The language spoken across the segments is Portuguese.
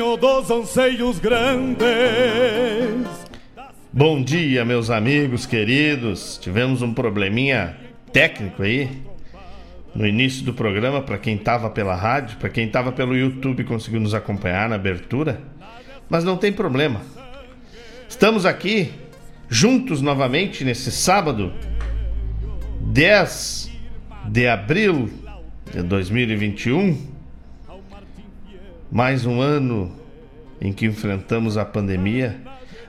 dos anseios grandes. Bom dia, meus amigos queridos. Tivemos um probleminha técnico aí no início do programa para quem estava pela rádio, para quem estava pelo YouTube conseguiu nos acompanhar na abertura, mas não tem problema. Estamos aqui juntos novamente nesse sábado, 10 de abril de 2021. Mais um ano em que enfrentamos a pandemia,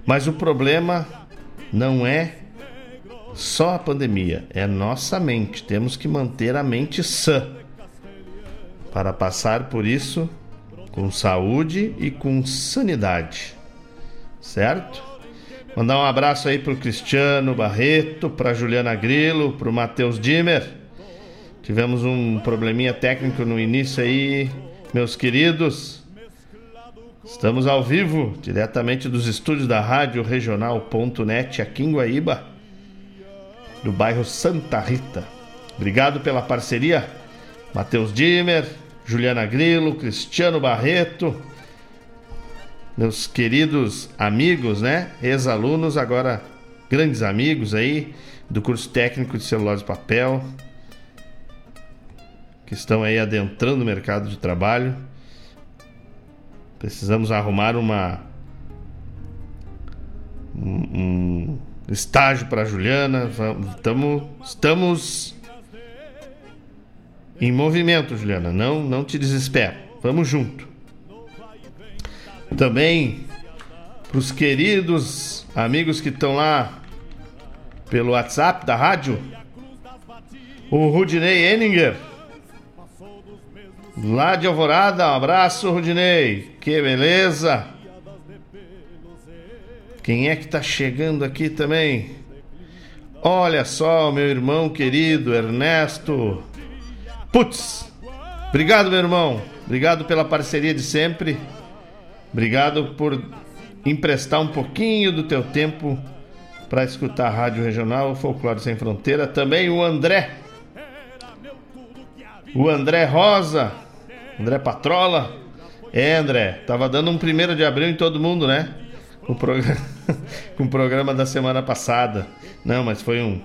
mas o problema não é só a pandemia, é nossa mente. Temos que manter a mente sã para passar por isso com saúde e com sanidade. Certo? Mandar um abraço aí pro Cristiano Barreto, pra Juliana Grilo, pro Matheus Dimmer. Tivemos um probleminha técnico no início aí, meus queridos. Estamos ao vivo, diretamente dos estúdios da Rádio Regional.net aqui em Guaíba, do bairro Santa Rita. Obrigado pela parceria, Matheus Dimmer, Juliana Grilo, Cristiano Barreto, meus queridos amigos, né? Ex-alunos, agora grandes amigos aí do curso técnico de celulose e papel, que estão aí adentrando o mercado de trabalho. Precisamos arrumar uma um, um estágio para Juliana. Vamos, estamos em movimento, Juliana. Não, não te desespera. Vamos junto. Também para os queridos amigos que estão lá pelo WhatsApp da rádio. O Rudinei Eninger. Lá de Alvorada, um abraço, Rudinei. Que beleza. Quem é que tá chegando aqui também? Olha só, meu irmão querido Ernesto. Putz! Obrigado, meu irmão. Obrigado pela parceria de sempre. Obrigado por emprestar um pouquinho do teu tempo para escutar a Rádio Regional Folclore Sem Fronteira. Também o André. O André Rosa. André Patrola. É, André, tava dando um primeiro de abril em todo mundo, né? Com o, programa, o programa da semana passada. Não, mas foi um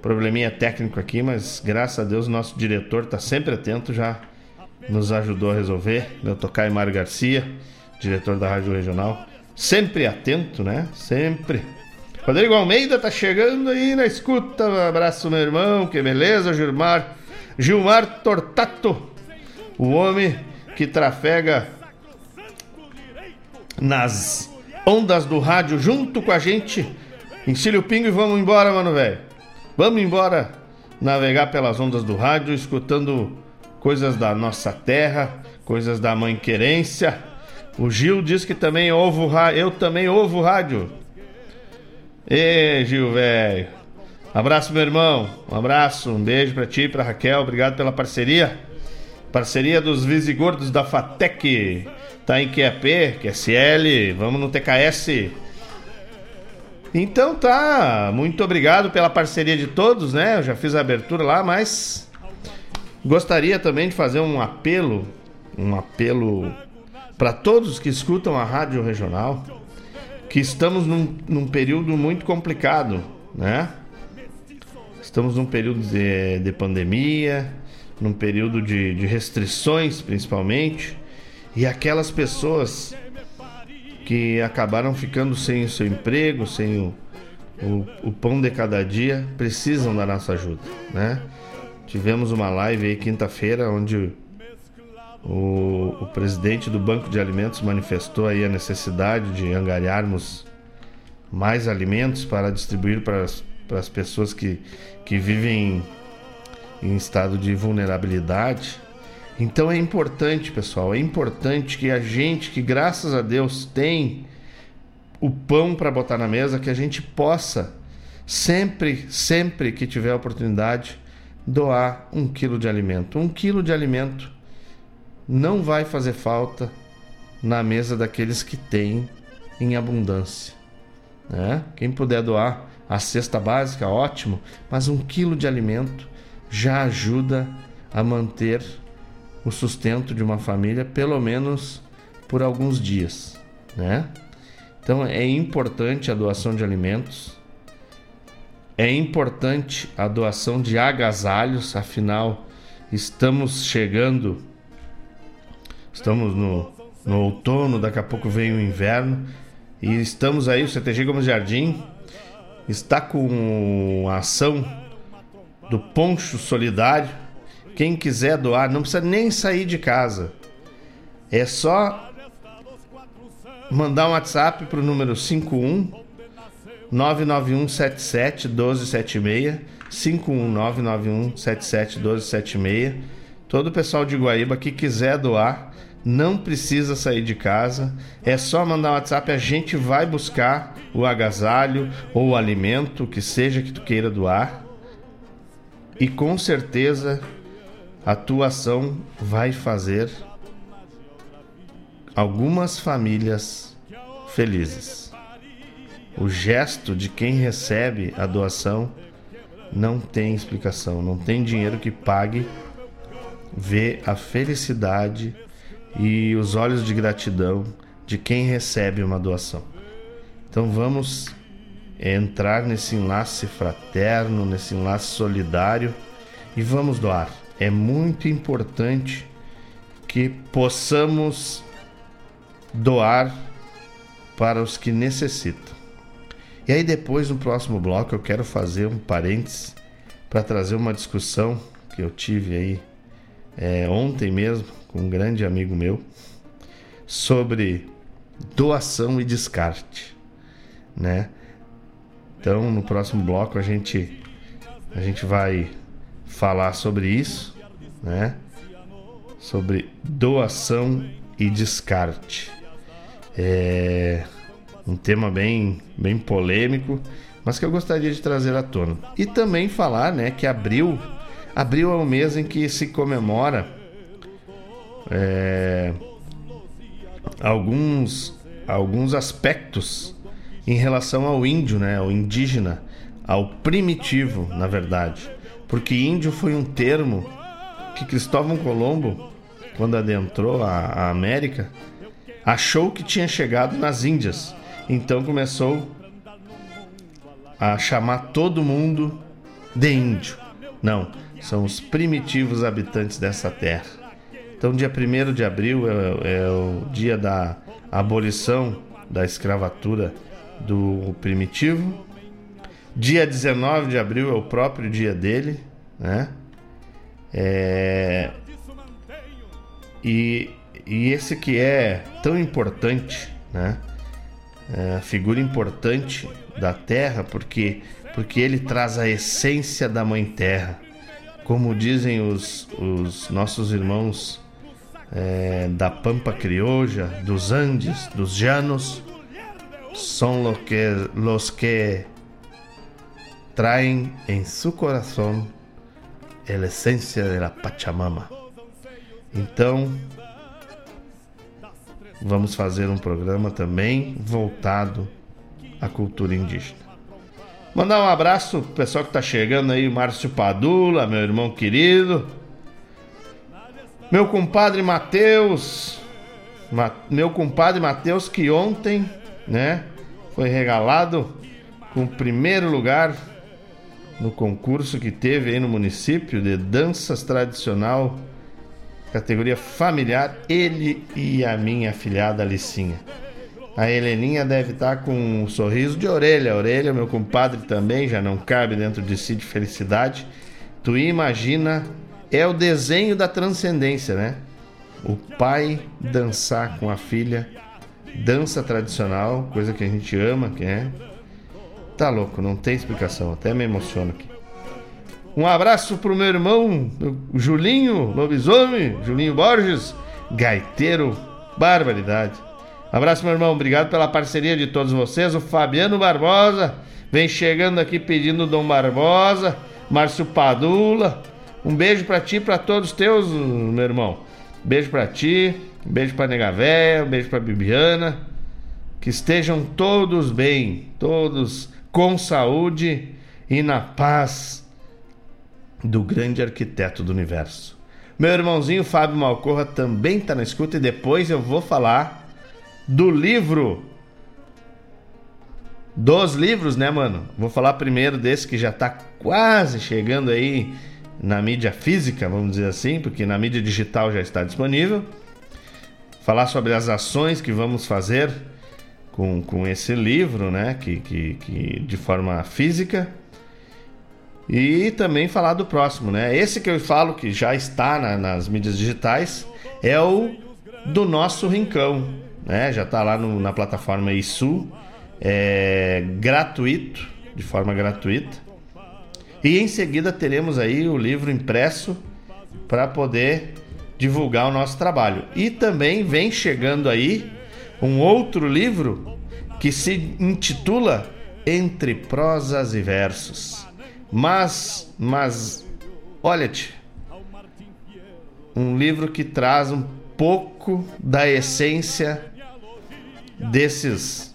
probleminha técnico aqui, mas graças a Deus nosso diretor está sempre atento, já nos ajudou a resolver. Meu tocar Mário Garcia diretor da Rádio Regional. Sempre atento, né? Sempre. Rodrigo Almeida tá chegando aí na escuta. Um abraço, meu irmão. Que beleza, Gilmar. Gilmar Tortato. O homem que trafega nas ondas do rádio junto com a gente. Ensile o pingo e vamos embora, mano, velho. Vamos embora navegar pelas ondas do rádio, escutando coisas da nossa terra, coisas da mãe querência o Gil diz que também ouve rádio. Eu também ouvo rádio. Ê, Gil, velho. Abraço, meu irmão. Um abraço, um beijo pra ti, pra Raquel. Obrigado pela parceria. Parceria dos Visigordos da Fatec. Tá em QAP, QSL. Vamos no TKS. Então tá. Muito obrigado pela parceria de todos, né? Eu já fiz a abertura lá, mas gostaria também de fazer um apelo. Um apelo para todos que escutam a rádio regional, que estamos num, num período muito complicado, né? Estamos num período de, de pandemia, num período de, de restrições, principalmente, e aquelas pessoas que acabaram ficando sem o seu emprego, sem o, o, o, pão de cada dia, precisam da nossa ajuda, né? Tivemos uma live aí quinta-feira onde o, o, presidente do Banco de Alimentos manifestou aí a necessidade de angariarmos mais alimentos para distribuir para as, para as pessoas que, que vivem em estado de vulnerabilidade. Então é importante, pessoal, é importante que a gente, que graças a Deus tem o pão para botar na mesa, que a gente possa, sempre, sempre que tiver oportunidade, doar um quilo de alimento. Um quilo de alimento não vai fazer falta na mesa daqueles que têm em abundância. Né? Quem puder doar a cesta básica, ótimo, mas um quilo de alimento já ajuda a manter o sustento de uma família, pelo menos por alguns dias, né? Então é importante a doação de alimentos, é importante a doação de agasalhos, afinal estamos chegando, estamos no, no outono, daqui a pouco vem o inverno e estamos aí, o CTG Gomes Jardim está com a ação do Poncho Solidário. Quem quiser doar, não precisa nem sair de casa. É só mandar um WhatsApp para o número 51 99177 1276 51 99177 1276 Todo o pessoal de Guaíba que quiser doar, não precisa sair de casa, é só mandar um WhatsApp, a gente vai buscar o agasalho ou o alimento, que seja que tu queira doar. E com certeza a tua ação vai fazer algumas famílias felizes. O gesto de quem recebe a doação não tem explicação, não tem dinheiro que pague ver a felicidade e os olhos de gratidão de quem recebe uma doação. Então vamos entrar nesse enlace fraterno, nesse enlace solidário e vamos doar. É muito importante que possamos doar para os que necessitam. E aí depois no próximo bloco eu quero fazer um parênteses para trazer uma discussão que eu tive aí é, ontem mesmo com um grande amigo meu sobre doação e descarte, né? Então, no próximo bloco a gente a gente vai falar sobre isso, né? Sobre doação e descarte. É um tema bem bem polêmico, mas que eu gostaria de trazer à tona. E também falar, né, que abril abril é o mês em que se comemora é, alguns, alguns aspectos em relação ao índio, né, ao indígena, ao primitivo, na verdade. Porque índio foi um termo que Cristóvão Colombo, quando adentrou a, a América, achou que tinha chegado nas Índias. Então começou a chamar todo mundo de índio. Não, são os primitivos habitantes dessa terra. Então, dia 1 de abril é, é, o dia da abolição da escravatura do primitivo. Dia 19 de abril é o próprio dia dele, né? É... E, e esse que é tão importante, né? É figura importante da terra porque porque ele traz a essência da mãe terra como dizem os, os nossos irmãos é, da Pampa Criolla, dos Andes, dos Llanos, são los que, los que traem em seu coração a essência da Pachamama. Então, vamos fazer um programa também voltado à cultura indígena. Mandar um abraço pro pessoal que tá chegando aí, Márcio Padula, meu irmão querido. Meu compadre Matheus. Ma meu compadre Matheus que ontem, né, foi regalado com o primeiro lugar no concurso que teve aí no município de danças tradicional, categoria familiar, ele e a minha afilhada Alicinha. A Heleninha deve estar tá com um sorriso de orelha. A orelha, meu compadre, também já não cabe dentro de si de felicidade. Tu imagina, é o desenho da transcendência, né? O pai dançar com a filha, dança tradicional, coisa que a gente ama, que é. Tá louco, não tem explicação, até me emociono aqui. Um abraço pro meu irmão, o Julinho Lobisomem, Julinho Borges, gaiteiro, barbaridade. Abraço, meu irmão. Obrigado pela parceria de todos vocês. O Fabiano Barbosa vem chegando aqui pedindo Dom Barbosa, Márcio Padula. Um beijo para ti para todos teus, meu irmão. Beijo para ti, beijo para Nega Véia, um beijo para Bibiana. Que estejam todos bem, todos com saúde e na paz do grande arquiteto do universo. Meu irmãozinho Fábio Malcorra também está na escuta e depois eu vou falar do livro. Dos livros, né, mano? Vou falar primeiro desse que já está quase chegando aí na mídia física, vamos dizer assim, porque na mídia digital já está disponível. Falar sobre as ações que vamos fazer com, com esse livro, né? Que, que, que de forma física. E também falar do próximo, né? Esse que eu falo que já está na, nas mídias digitais é o do nosso Rincão, né? Já está lá no, na plataforma ISU, é gratuito, de forma gratuita. E em seguida teremos aí o livro impresso para poder divulgar o nosso trabalho. E também vem chegando aí um outro livro que se intitula Entre Prosas e Versos. Mas, mas, olha-te, um livro que traz um pouco da essência desses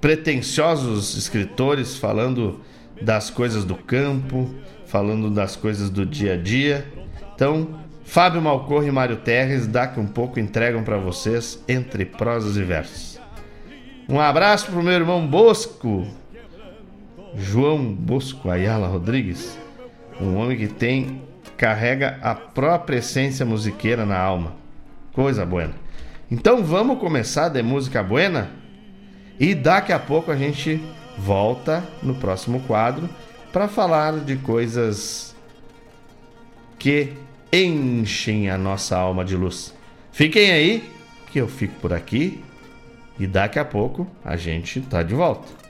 pretensiosos escritores falando das coisas do campo, falando das coisas do dia a dia. Então, Fábio Malcorre e Mário Terres, daqui um pouco entregam para vocês entre prosas e versos. Um abraço pro meu irmão Bosco, João Bosco Ayala Rodrigues, um homem que tem carrega a própria essência musiqueira na alma. Coisa buena. Então vamos começar de música buena e daqui a pouco a gente volta no próximo quadro para falar de coisas que enchem a nossa alma de luz. Fiquem aí, que eu fico por aqui e daqui a pouco a gente tá de volta.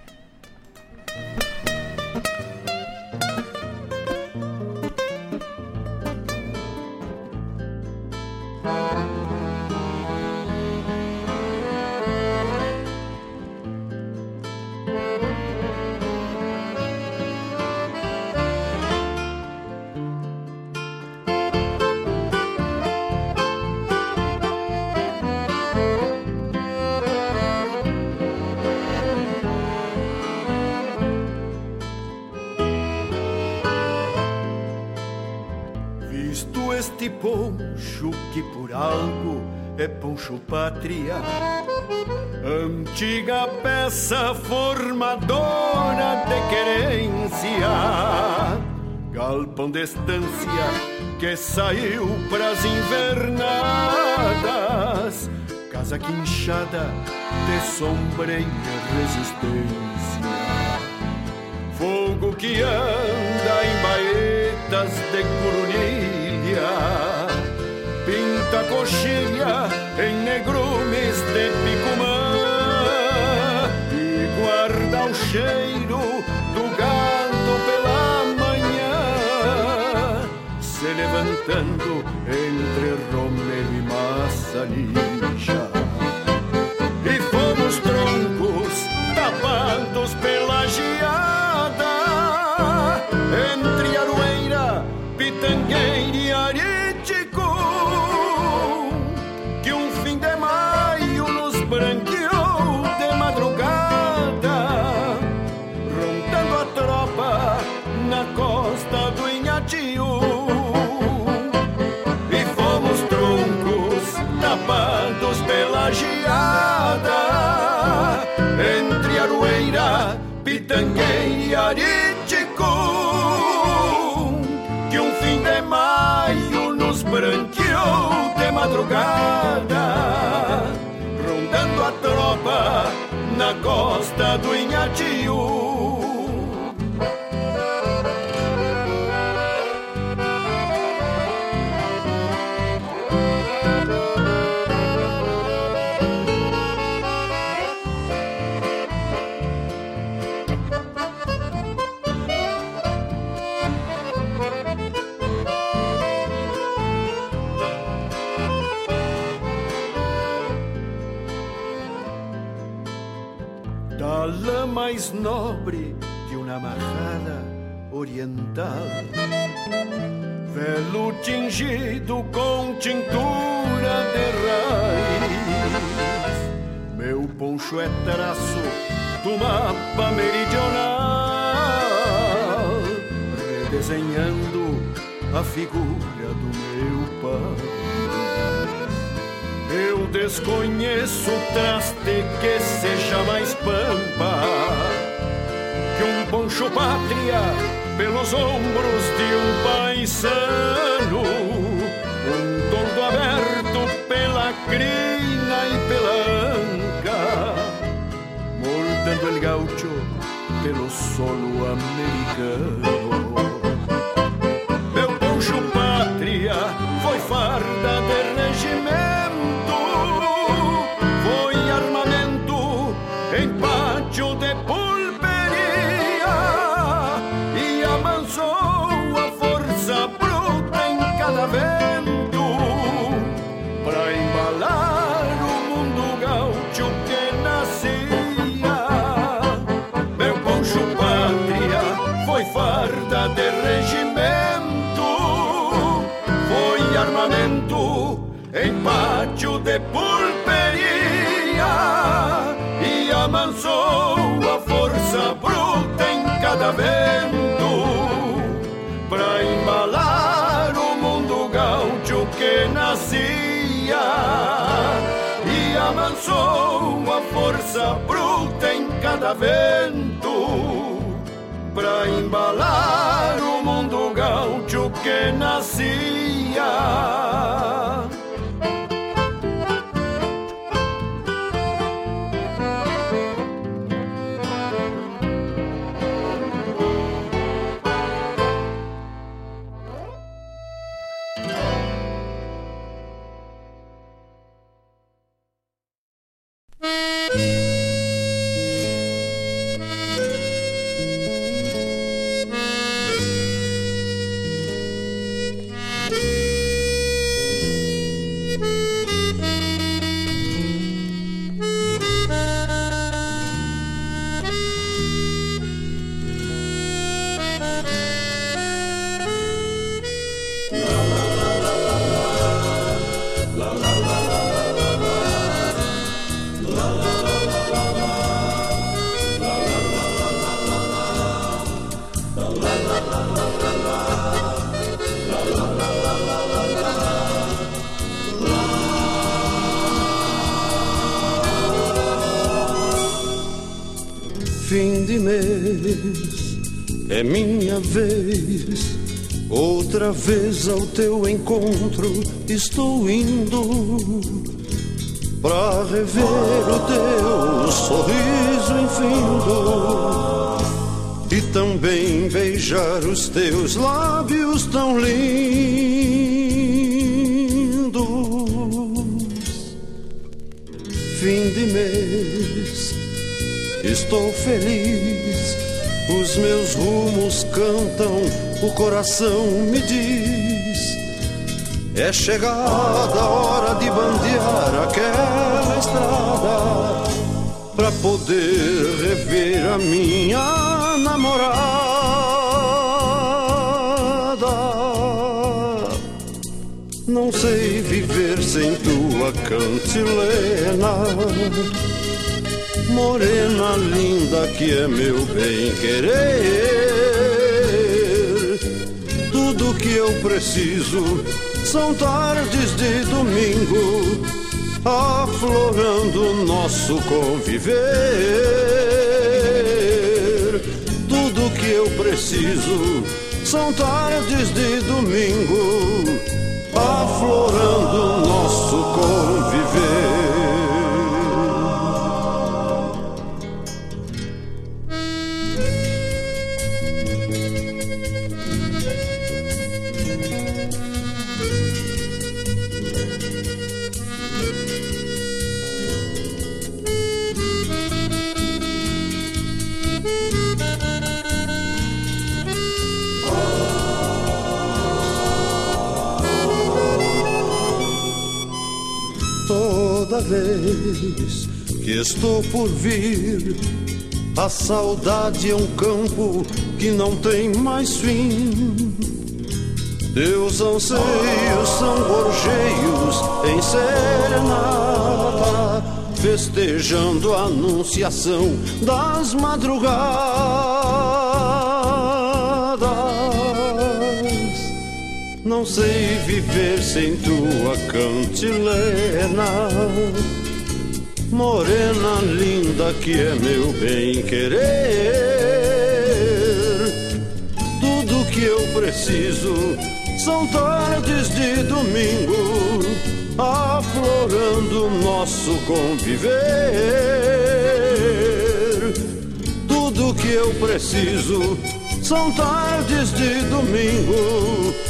Formadora de querência, galpão de estância que saiu pras invernadas, casa quinchada de sombra e resistência, fogo que anda em baetas de corunilha pinta coxilha em negrumes de picumã cheiro do pela manhã, se levantando entre romero e massa Pitanguei Ariticu Que um fim de maio nos branqueou de madrugada Rondando a tropa na costa do Inhatiu mais nobre que uma amarrada oriental. Velo tingido com tintura de raiz. Meu poncho é traço do mapa meridional, redesenhando a figura do meu pai. Eu desconheço traste que seja mais pampa que um poncho pátria pelos ombros de um paisano, um tordo aberto pela crina e pela anca, moldando el gaucho pelo solo americano. Cada vento para embalar o mundo gaúcho que nascia e amansou a força bruta em cada vento para embalar o mundo gaúcho que nascia. Estou indo pra rever o teu sorriso infindo e também beijar os teus lábios tão lindos. Fim de mês Estou feliz, os meus rumos cantam, o coração me diz. É chegada a hora de bandear aquela estrada pra poder rever a minha namorada. Não sei viver sem tua cantilena morena linda que é meu bem querer. Tudo que eu preciso são tardes de domingo, aflorando nosso conviver. Tudo que eu preciso são tardes de domingo, aflorando nosso conviver. Vez que estou por vir, a saudade é um campo que não tem mais fim. Teus anseios são gorjeios em serenata, festejando a anunciação das madrugadas. Não sei viver sem tua cantilena. Morena linda que é meu bem querer. Tudo que eu preciso são tardes de domingo, aflorando nosso conviver. Tudo que eu preciso são tardes de domingo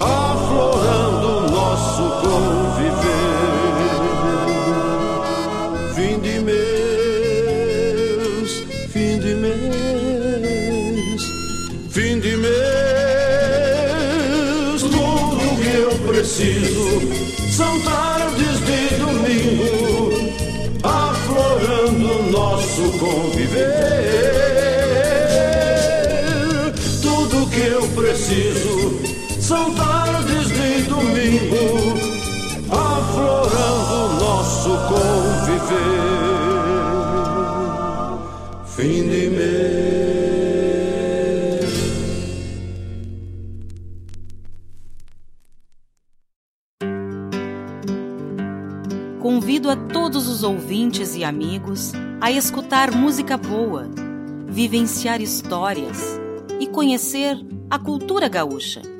aflorando nosso conviver. Fim de mês, fim de mês, fim de mês, tudo que eu preciso são tardes de domingo, aflorando nosso conviver. Tudo que eu preciso são tardes de domingo, aflorando nosso conviver. Fim de mês. Convido a todos os ouvintes e amigos a escutar música boa, vivenciar histórias e conhecer a cultura gaúcha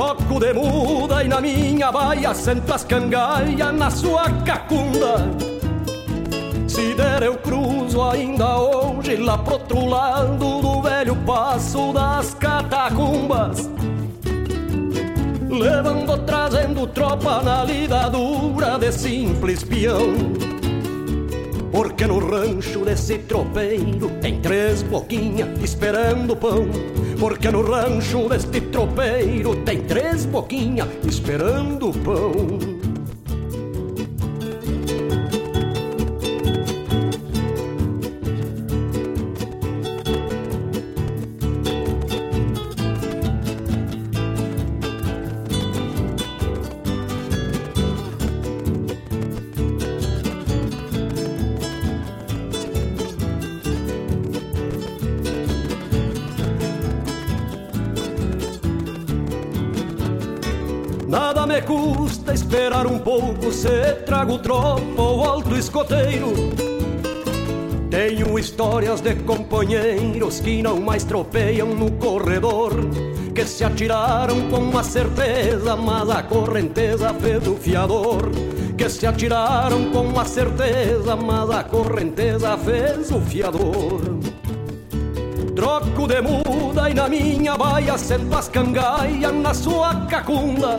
Troco de muda e na minha baia sento as cangalhas na sua cacunda. Se der eu cruzo ainda hoje lá pro outro lado do velho passo das catacumbas. Levando, trazendo tropa na lida dura de simples peão. Porque no rancho desse tropeiro tem três boquinhas esperando pão. Porque no rancho deste tropeiro tem três boquinhas esperando pão. Pouco se trago tropa ou alto escoteiro. Tenho histórias de companheiros que não mais tropeiam no corredor, que se atiraram com a certeza, mas a correnteza fez o fiador. Que se atiraram com a certeza, mas a correnteza fez o fiador. Troco de muda e na minha baia sento as na sua cacunda.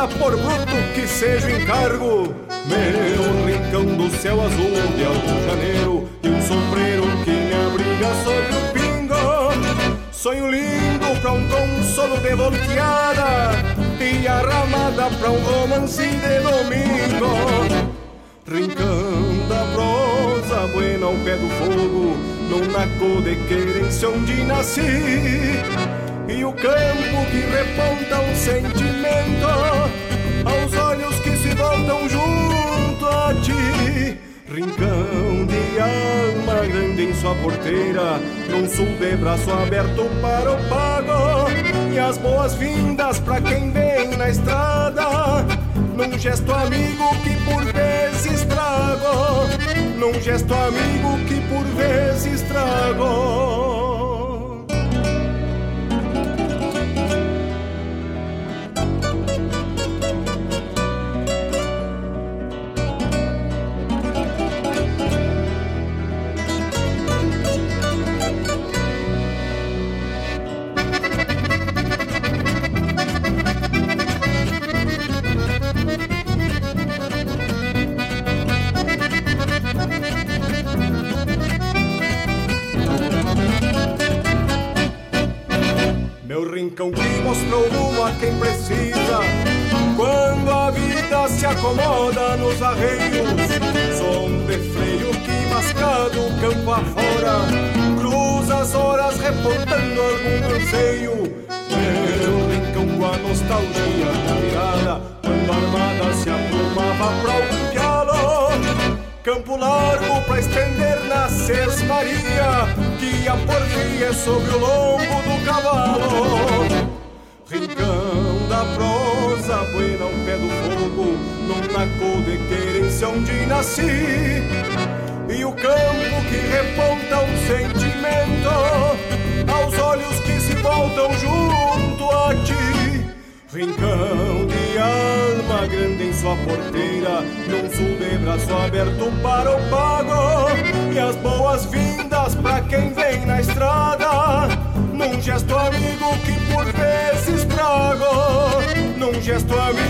Resume a vida por bruto que seja o encargo Meu rincão do céu azul de alto janeiro E um sombreiro que me abriga sobre o pingo Sonho lindo pra um consolo de volteada e a ramada pra um romance de domingo. Rincão da prosa buena ao pé do fogo, num naco de querência onde nasci. E o campo que reponta um sentimento, aos olhos que se voltam junto a ti. Rincão de alma grande em sua porteira, num sul de braço aberto para o pago. E as boas-vindas pra quem vem na estrada, num gesto amigo que por vezes trago, num gesto amigo que por vezes trago. É sobre o lombo do cavalo Rincão da prosa, buena ao pé do fogo Num naco de querência onde nasci E o campo que reponta um sentimento Aos olhos que se voltam junto a ti Rincão de alma grande em sua porteira, num sul de braço aberto para o pago. E as boas-vindas num gesto amigo que por vezes trago, num gesto amigo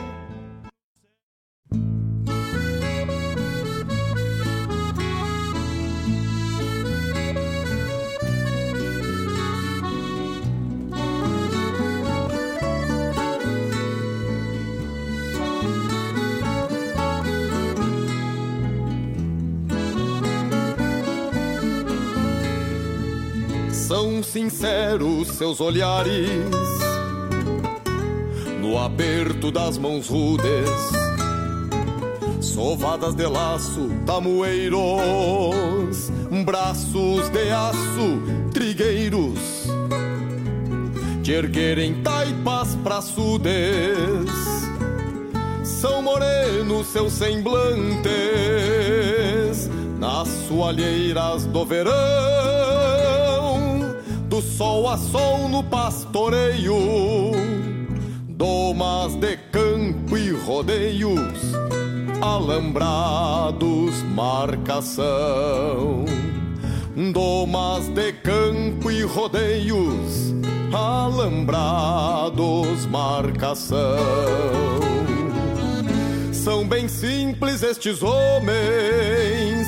Sinceros seus olhares no aperto das mãos rudes, sovadas de laço, tamoeiros, braços de aço, trigueiros, de erguerem taipas praçudes. São morenos seus semblantes nas soalheiras do verão, do sol a sol no pastoreio domas de campo e rodeios, alambrados, marcação. Domas de campo e rodeios, alambrados, marcação. São bem simples estes homens,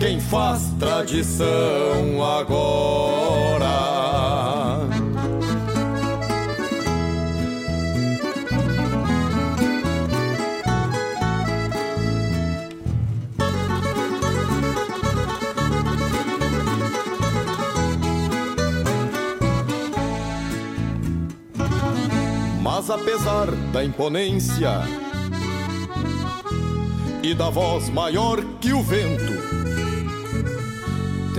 Quem faz tradição agora. Mas apesar da imponência e da voz maior que o vento,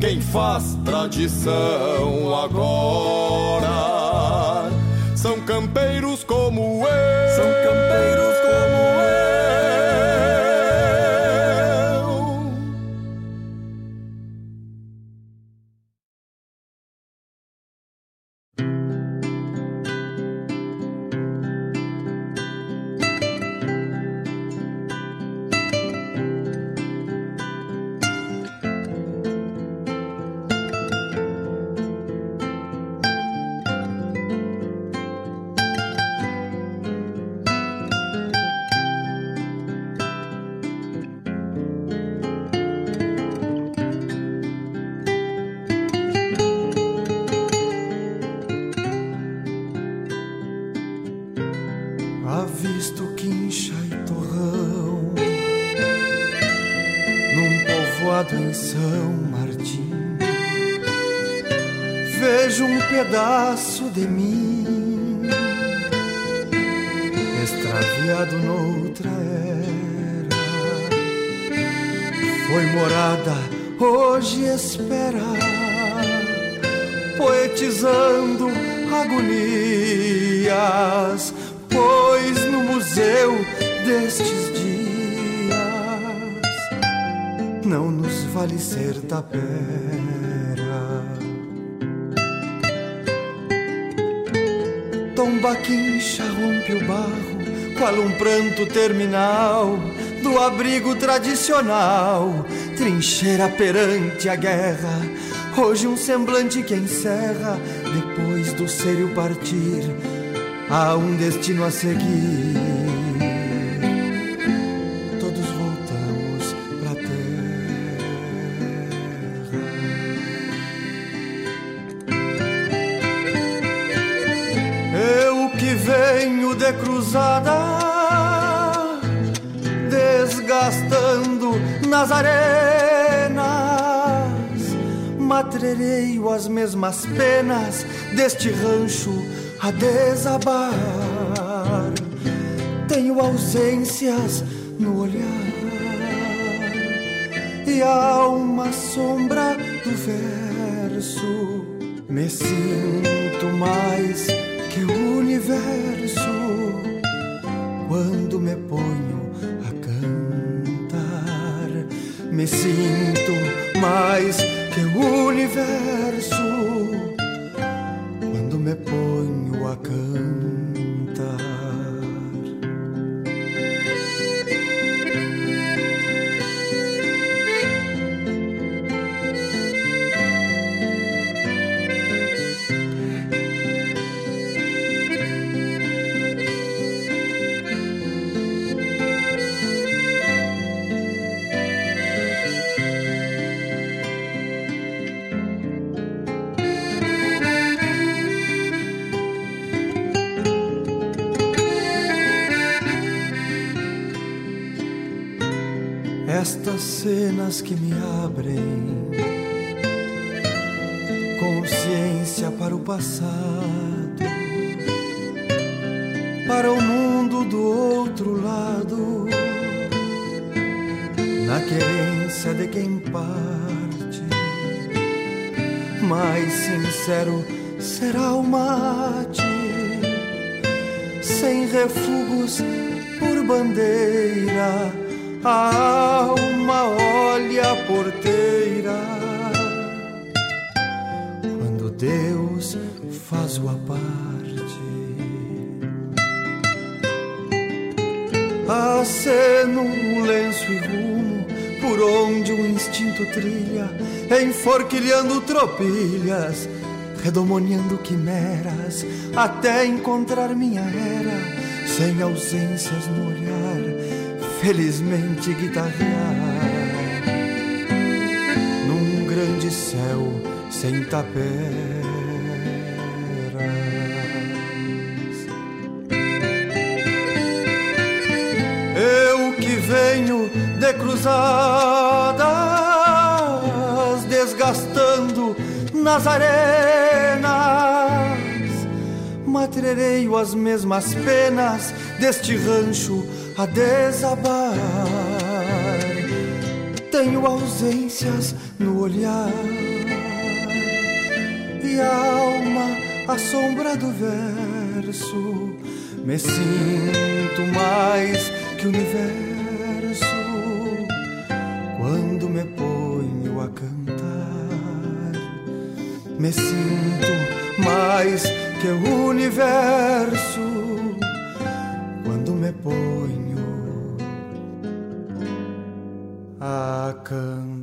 quem faz tradição agora. São campeiros como eu, são campeiros tradicional, trincheira perante a guerra. Hoje um semblante que encerra depois do sério partir, há um destino a seguir. Matrereio as mesmas penas deste rancho a desabar. Tenho ausências no olhar e há uma sombra do verso. Me sinto mais que o universo quando me ponho a cantar. Me sinto mais o universo quando me ponho a cantar. Cenas que me abrem. Consciência para o passado, para o mundo do outro lado, na querência de quem parte, mais sincero será o mate, sem refugos por bandeira a alma olha a porteira quando Deus faz o parte. Aceno um lenço e rumo por onde o instinto trilha, enforquilhando tropilhas, redomoniando quimeras, até encontrar minha era, sem ausências no olhar felizmente guitarrear sem taperas. Eu que venho de cruzadas, desgastando nas arenas, matrereio as mesmas penas deste rancho a desabar. Tenho ausências no olhar alma a sombra do verso. Me sinto mais que o universo quando me ponho a cantar. Me sinto mais que o universo quando me ponho a cantar.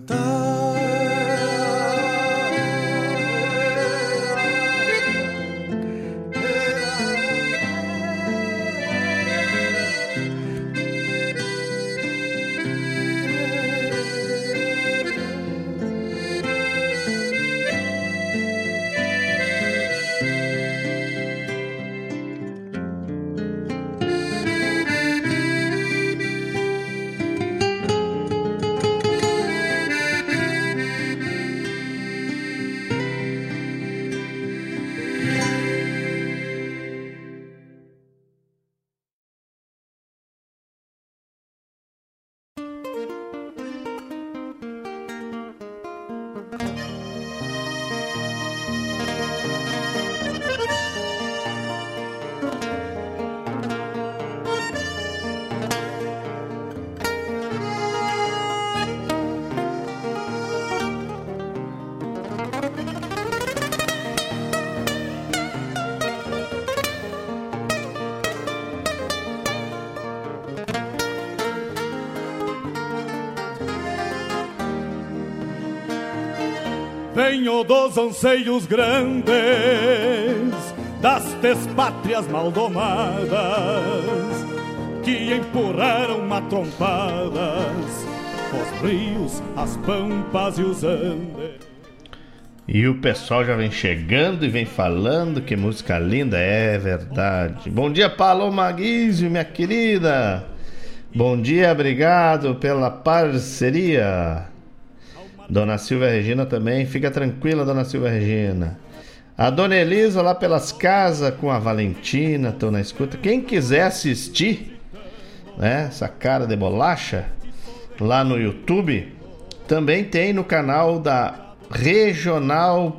Dos anseios grandes das despátrias maldomadas que empurraram matrompadas os rios, as pampas e os andes. E o pessoal já vem chegando e vem falando que música linda, é verdade. Bom dia, Paloma Guizio, minha querida. Bom dia, obrigado pela parceria. Dona Silvia Regina também, fica tranquila, Dona Silvia Regina. A Dona Elisa lá pelas casas com a Valentina, estão na escuta. Quem quiser assistir, né, essa cara de bolacha, lá no YouTube, também tem no canal da regional.net.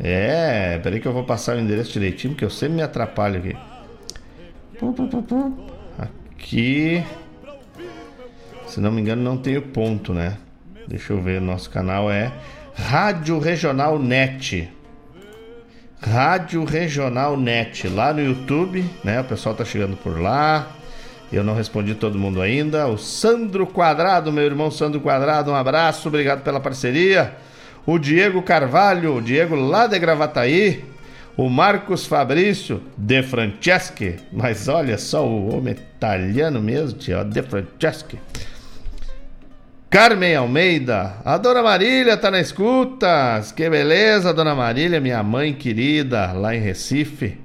É, peraí que eu vou passar o endereço direitinho, porque eu sempre me atrapalho aqui. Aqui. Se não me engano, não tem o ponto, né? Deixa eu ver, nosso canal é Rádio Regional Net. Rádio Regional Net, lá no YouTube, né? O pessoal tá chegando por lá. Eu não respondi todo mundo ainda. O Sandro Quadrado, meu irmão Sandro Quadrado, um abraço, obrigado pela parceria. O Diego Carvalho, o Diego lá de Gravataí. O Marcos Fabrício de Franceschi. Mas olha só, o homem italiano mesmo, tia, de Franceschi. Carmen Almeida, a Dona Marília tá na escuta. Que beleza, Dona Marília, minha mãe querida, lá em Recife.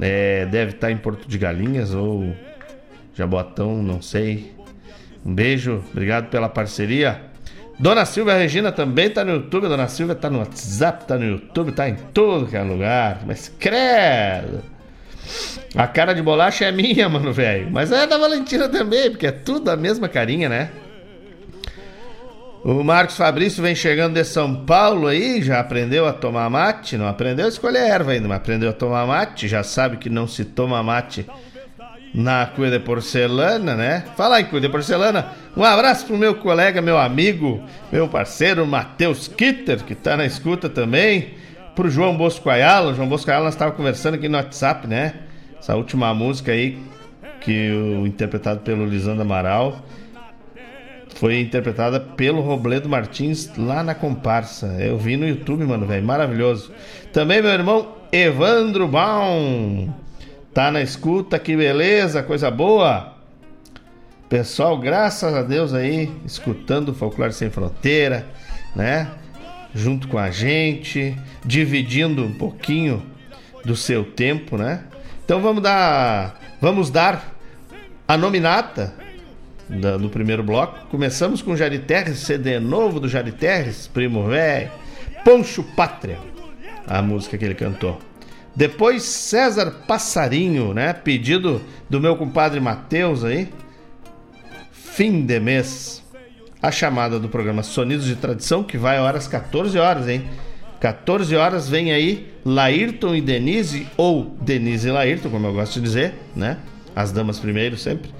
É, deve estar tá em Porto de Galinhas ou Jabotão, não sei. Um beijo, obrigado pela parceria. Dona Silvia Regina também tá no YouTube. Dona Silvia tá no WhatsApp, tá no YouTube, tá em todo que é lugar. Mas credo! A cara de bolacha é minha, mano, velho. Mas é da Valentina também, porque é tudo a mesma carinha, né? O Marcos Fabrício vem chegando de São Paulo aí, já aprendeu a tomar mate, não aprendeu a escolher erva ainda, mas aprendeu a tomar mate, já sabe que não se toma mate na Cuida de Porcelana, né? Fala aí, Cuida de Porcelana. Um abraço pro meu colega, meu amigo, meu parceiro Matheus Kitter, que tá na escuta também. Pro João Bosco Ayala. O João Bosco Ayala, nós tava conversando aqui no WhatsApp, né? Essa última música aí, que o interpretado pelo Lisandro Amaral, foi interpretada pelo Robledo Martins lá na comparsa. Eu vi no YouTube, mano, velho, maravilhoso. Também meu irmão Evandro Baum Tá na escuta, que beleza, coisa boa. Pessoal, graças a Deus aí, escutando o Folclore Sem Fronteira, né? Junto com a gente, dividindo um pouquinho do seu tempo, né? Então vamos dar, vamos dar a nominata do primeiro bloco. Começamos com Jari Terres, CD novo do Jari Terres, Primo Velho, Poncho Pátria, a música que ele cantou. Depois César Passarinho, né? Pedido do meu compadre Matheus aí. Fim de mês. A chamada do programa Sonidos de Tradição, que vai horas 14 horas, hein? 14 horas vem aí Laírton e Denise, ou Denise e Laírton, como eu gosto de dizer, né? As damas primeiro sempre.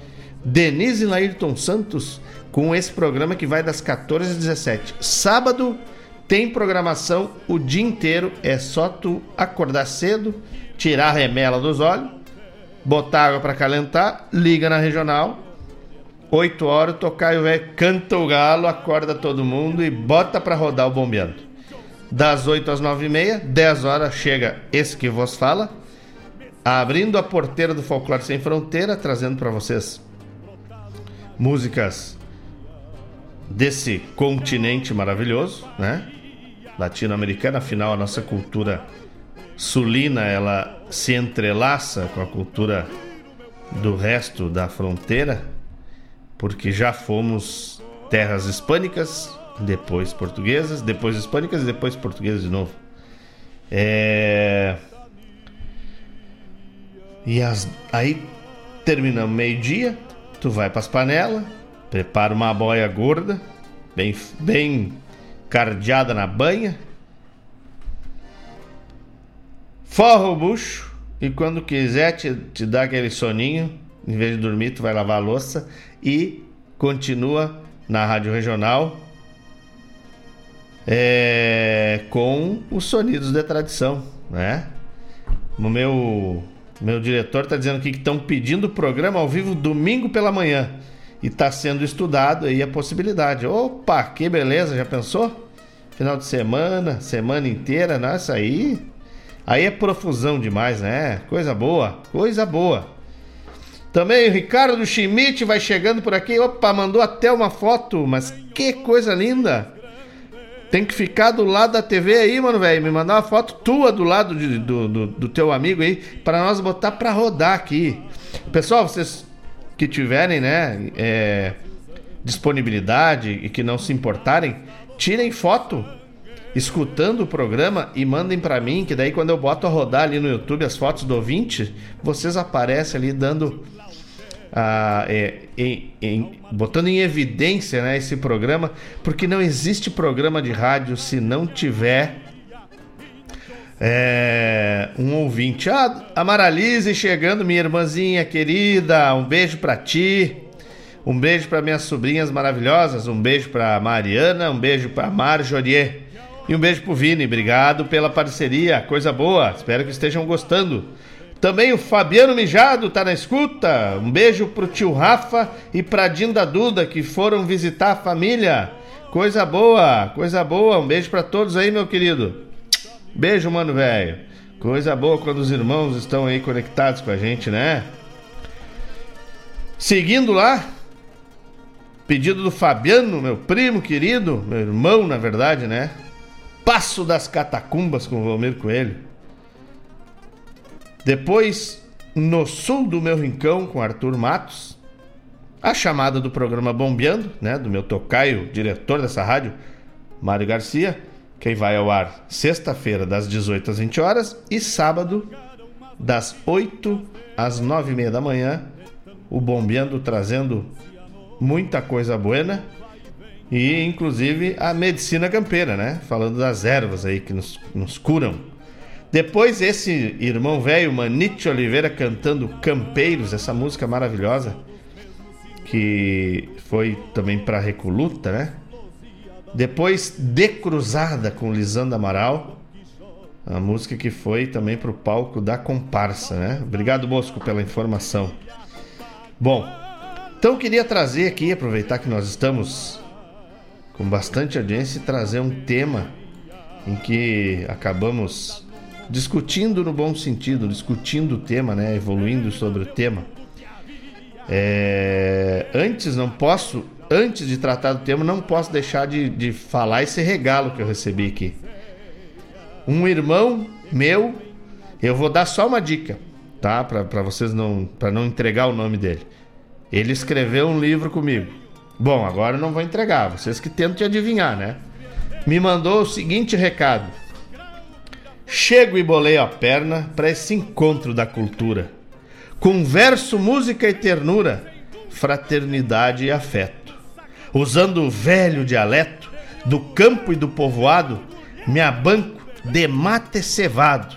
Denise Laírton Santos com esse programa que vai das 14 às 17. Sábado, tem programação o dia inteiro, é só tu acordar cedo, tirar a remela dos olhos, botar água para calentar, liga na regional, 8 horas, o velho canta o galo, acorda todo mundo e bota para rodar o bombeando. Das 8 às 9 e meia, 10 horas chega esse que vos fala, abrindo a porteira do Folclore Sem Fronteira, trazendo para vocês músicas desse continente maravilhoso, né? latino-americana, afinal a nossa cultura sulina ela se entrelaça com a cultura do resto da fronteira, porque já fomos terras hispânicas, depois portuguesas, depois hispânicas e depois portuguesas de novo. É... E as... aí terminamos meio-dia, tu vai para as panelas, prepara uma boia gorda, bem, bem cardeada na banha, forra o bucho e quando quiser te, te dá aquele soninho, em vez de dormir, tu vai lavar a louça e continua na rádio regional é, com os sonidos de tradição, né? O meu meu diretor está dizendo aqui que estão pedindo o programa ao vivo domingo pela manhã. e está sendo estudado aí a possibilidade. Opa, que beleza, já pensou? Final de semana, semana inteira, nossa, aí. Aí é profusão demais, né? Coisa boa, coisa boa. Também o Ricardo Schmidt vai chegando por aqui. Opa, mandou até uma foto, mas que coisa linda! Tem que ficar do lado da TV aí, mano, velho. Me mandar uma foto tua do lado de, do, do, do, teu amigo aí, para nós botar para rodar aqui. Pessoal, vocês que tiverem, né, é, disponibilidade e que não se importarem, tirem foto escutando o programa e mandem para mim, que daí quando eu boto a rodar ali no YouTube as fotos do ouvinte, vocês aparecem ali dando ah, é, em, em, botando em evidência né, esse programa, porque não existe programa de rádio se não tiver é, um ouvinte. Ah, a Maralise chegando, minha irmãzinha querida, um beijo para ti. Um beijo para minhas sobrinhas maravilhosas, um beijo para Mariana, um beijo para Marjorie e um beijo pro Vini. Obrigado pela parceria, coisa boa. Espero que estejam gostando. Também o Fabiano Mijado tá na escuta. Um beijo pro tio Rafa e pra Dinda Duda que foram visitar a família. Coisa boa, coisa boa. Um beijo para todos aí, meu querido. Beijo, mano, velho. Coisa boa quando os irmãos estão aí conectados com a gente, né? Seguindo lá, pedido do Fabiano, meu primo querido, meu irmão, na verdade, né? Passo das Catacumbas com o Valmir Coelho. Depois, no sul do meu rincão, com Arthur Matos, a chamada do programa Bombeando, né, do meu tocaio, diretor dessa rádio, Mário Garcia, que vai ao ar sexta-feira, das 18 às 20 horas, e sábado, das 8 às 9 e meia da manhã, o Bombeando trazendo muita coisa buena e inclusive a medicina campeira, né? Falando das ervas aí que nos, nos curam depois esse irmão velho, Manite Oliveira, cantando Campeiros, essa música maravilhosa, que foi também para Recoluta, né? Depois De Cruzada com Lisandro Amaral, a música que foi também para o palco da comparsa, né? Obrigado, Bosco, pela informação. Bom, então queria trazer aqui, aproveitar que nós estamos com bastante audiência, e trazer um tema em que acabamos discutindo no bom sentido, discutindo o tema, né? Evoluindo sobre o tema. É... Antes não posso, antes de tratar do tema, não posso deixar de, de falar esse regalo que eu recebi aqui. Um irmão meu, eu vou dar só uma dica, tá? Para vocês não, para não entregar o nome dele. Ele escreveu um livro comigo. Bom, agora eu não vou entregar, vocês que tentam adivinhar, né? Me mandou o seguinte recado. Chego e boleio a perna para esse encontro da cultura. Converso, música e ternura, fraternidade e afeto. Usando o velho dialeto do campo e do povoado, me abanco de mate cevado.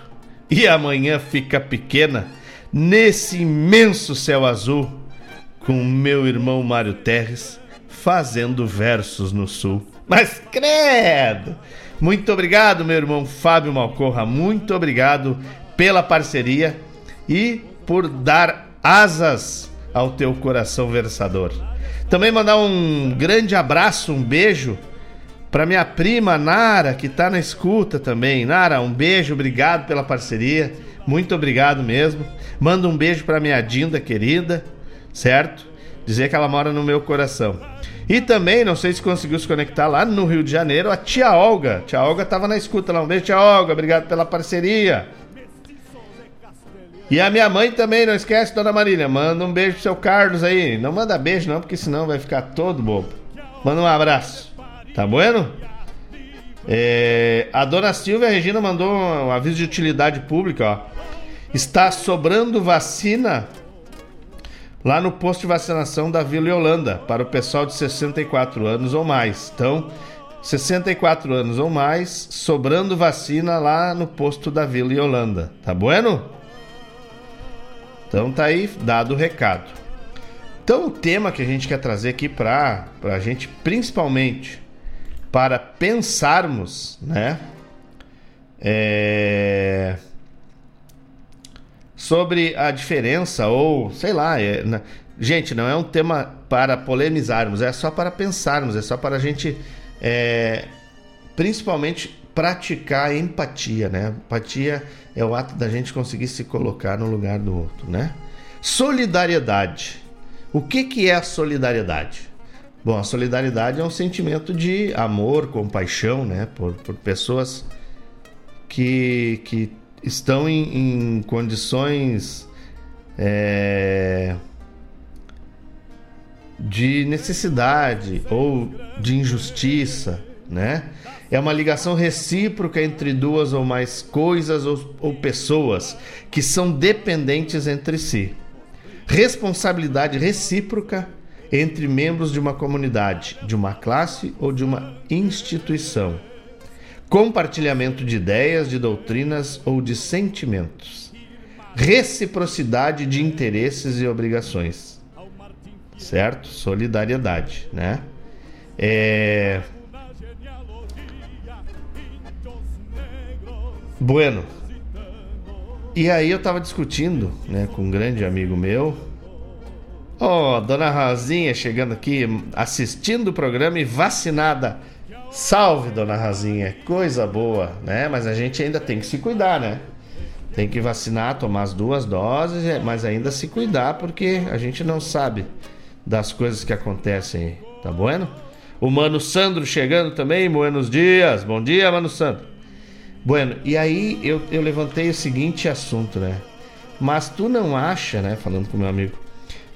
E amanhã fica pequena nesse imenso céu azul, com meu irmão Mário Terres fazendo versos no sul. Mas credo! Muito obrigado, meu irmão Fábio Malcorra. Muito obrigado pela parceria e por dar asas ao teu coração versador. Também mandar um grande abraço, um beijo para minha prima Nara, que está na escuta também. Nara, um beijo, obrigado pela parceria. Muito obrigado mesmo. Manda um beijo para minha Dinda querida, certo? Dizer que ela mora no meu coração. E também, não sei se conseguiu se conectar lá no Rio de Janeiro, a tia Olga. Tia Olga estava na escuta lá. Um beijo, tia Olga. Obrigado pela parceria. E a minha mãe também, não esquece, dona Marília. Manda um beijo pro seu Carlos aí. Não manda beijo, não, porque senão vai ficar todo bobo. Manda um abraço. Tá bueno? É, a dona Silvia Regina mandou um aviso de utilidade pública, ó. Está sobrando vacina lá no posto de vacinação da Vila Yolanda, para o pessoal de 64 anos ou mais. Então, 64 anos ou mais, sobrando vacina lá no posto da Vila Yolanda. Tá bueno? Então tá aí dado o recado. Então o tema que a gente quer trazer aqui para a gente, principalmente para pensarmos, né? É sobre a diferença, ou sei lá, é, Gente, não é um tema para polemizarmos, é só para pensarmos, é só para a gente, é, principalmente, praticar empatia, né? Empatia é o ato da gente conseguir se colocar no lugar do outro, né? Solidariedade. O que, que é a solidariedade? Bom, a solidariedade é um sentimento de amor, compaixão, né? Por, por pessoas que, que estão em, em condições é, de necessidade ou de injustiça, né? É uma ligação recíproca entre duas ou mais coisas ou, ou pessoas que são dependentes entre si. Responsabilidade recíproca entre membros de uma comunidade, de uma classe ou de uma instituição. Compartilhamento de ideias, de doutrinas ou de sentimentos. Reciprocidade de interesses e obrigações. Certo? Solidariedade, né? É... Bueno. E aí eu tava discutindo, né, com um grande amigo meu. Ó, oh, dona Rosinha chegando aqui, assistindo o programa e vacinada. Salve, dona Rosinha, coisa boa, né? Mas a gente ainda tem que se cuidar, né? Tem que vacinar, tomar as duas doses, é, mas ainda se cuidar porque a gente não sabe das coisas que acontecem, tá bueno? O Mano Sandro chegando também, buenos dias. Bom dia, Mano Sandro. Bueno, e aí eu, eu levantei o seguinte assunto, né? Mas tu não acha, né, falando com meu amigo,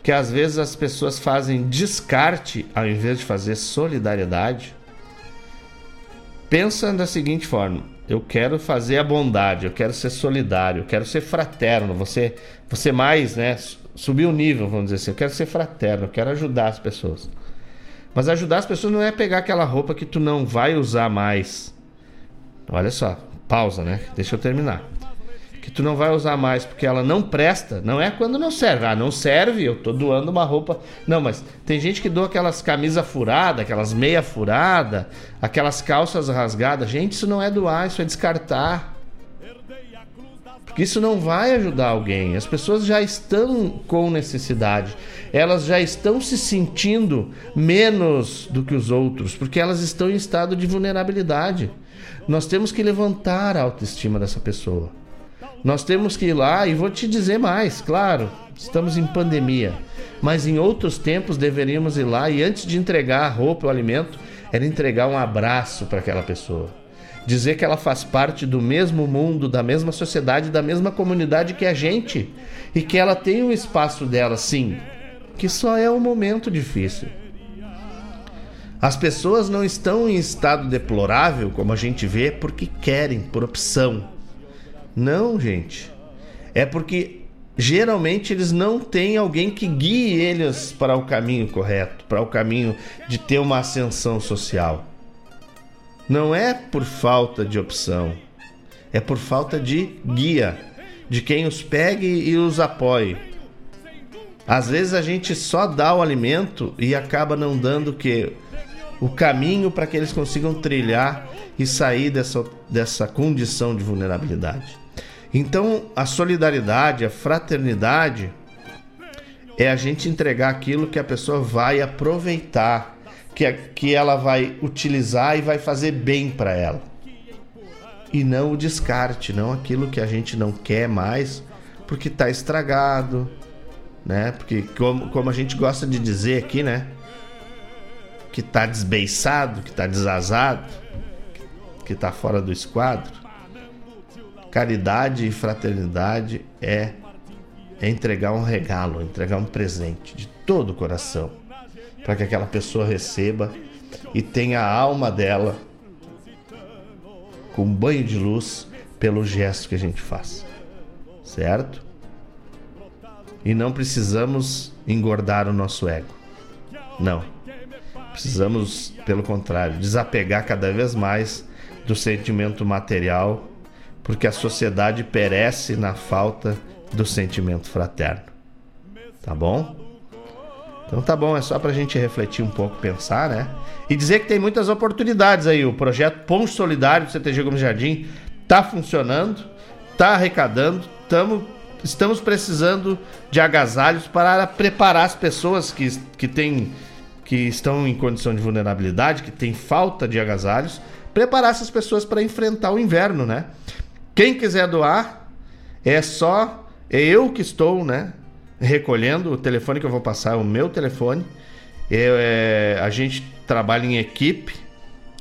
que às vezes as pessoas fazem descarte ao invés de fazer solidariedade? Pensa da seguinte forma: eu quero fazer a bondade, eu quero ser solidário, eu quero ser fraterno, você, você mais, né, subir o nível, vamos dizer assim. Eu quero ser fraterno, eu quero ajudar as pessoas. Mas ajudar as pessoas não é pegar aquela roupa que tu não vai usar mais. Olha só, pausa, né? Deixa eu terminar. Que tu não vai usar mais porque ela não presta, não é quando não serve. Ah, não serve, eu tô doando uma roupa. Não, mas tem gente que doa aquelas camisas furadas, aquelas meia furada, aquelas calças rasgadas. Gente, isso não é doar, isso é descartar. Porque isso não vai ajudar alguém. As pessoas já estão com necessidade. Elas já estão se sentindo menos do que os outros, porque elas estão em estado de vulnerabilidade. Nós temos que levantar a autoestima dessa pessoa. Nós temos que ir lá e vou te dizer mais, claro, estamos em pandemia, mas em outros tempos deveríamos ir lá e antes de entregar a roupa, o alimento, era entregar um abraço para aquela pessoa. Dizer que ela faz parte do mesmo mundo, da mesma sociedade, da mesma comunidade que a gente e que ela tem um espaço dela, sim, que só é um momento difícil. As pessoas não estão em estado deplorável, como a gente vê, porque querem, por opção. Não, gente. É porque geralmente eles não têm alguém que guie eles para o caminho correto, para o caminho de ter uma ascensão social. Não é por falta de opção, é por falta de guia, de quem os pegue e os apoie. Às vezes a gente só dá o alimento e acaba não dando o que o caminho para que eles consigam trilhar e sair dessa, dessa condição de vulnerabilidade. Então, a solidariedade, a fraternidade é a gente entregar aquilo que a pessoa vai aproveitar, que, que ela vai utilizar e vai fazer bem para ela. E não o descarte, não aquilo que a gente não quer mais, porque está estragado, né? Porque como, como a gente gosta de dizer aqui, né? que está desbeiçado, que está desazado, que está fora do esquadro. Caridade e fraternidade é, é entregar um regalo, entregar um presente de todo o coração, para que aquela pessoa receba e tenha a alma dela com um banho de luz pelo gesto que a gente faz. Certo? E não precisamos engordar o nosso ego. Não. Precisamos, pelo contrário, desapegar cada vez mais do sentimento material, porque a sociedade perece na falta do sentimento fraterno. Tá bom? Então tá bom, é só pra gente refletir um pouco, pensar, né? E dizer que tem muitas oportunidades aí. O projeto Ponto Solidário do CTG Gomes Jardim tá funcionando, tá arrecadando, estamos estamos precisando de agasalhos para preparar as pessoas que, que, tem, que estão em condição de vulnerabilidade, que tem falta de agasalhos, preparar essas pessoas para enfrentar o inverno, né? Quem quiser doar, é só é eu que estou, né, recolhendo o telefone que eu vou passar, é o meu telefone. É, é, a gente trabalha em equipe,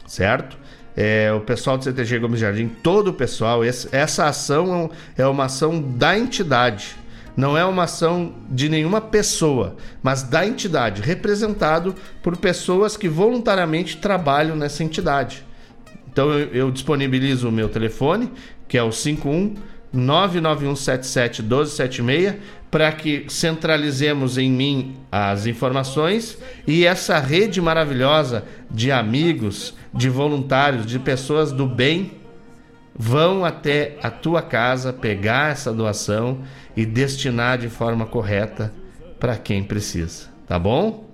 certo? É, o pessoal do CTG Gomes Jardim, todo o pessoal, esse, essa ação é uma ação da entidade. Não é uma ação de nenhuma pessoa, mas da entidade, representado por pessoas que voluntariamente trabalham nessa entidade. Então eu, eu disponibilizo o meu telefone, que é o 51 99177 1276, para que centralizemos em mim as informações e essa rede maravilhosa de amigos, de voluntários, de pessoas do bem vão até a tua casa pegar essa doação e destinar de forma correta para quem precisa, tá bom?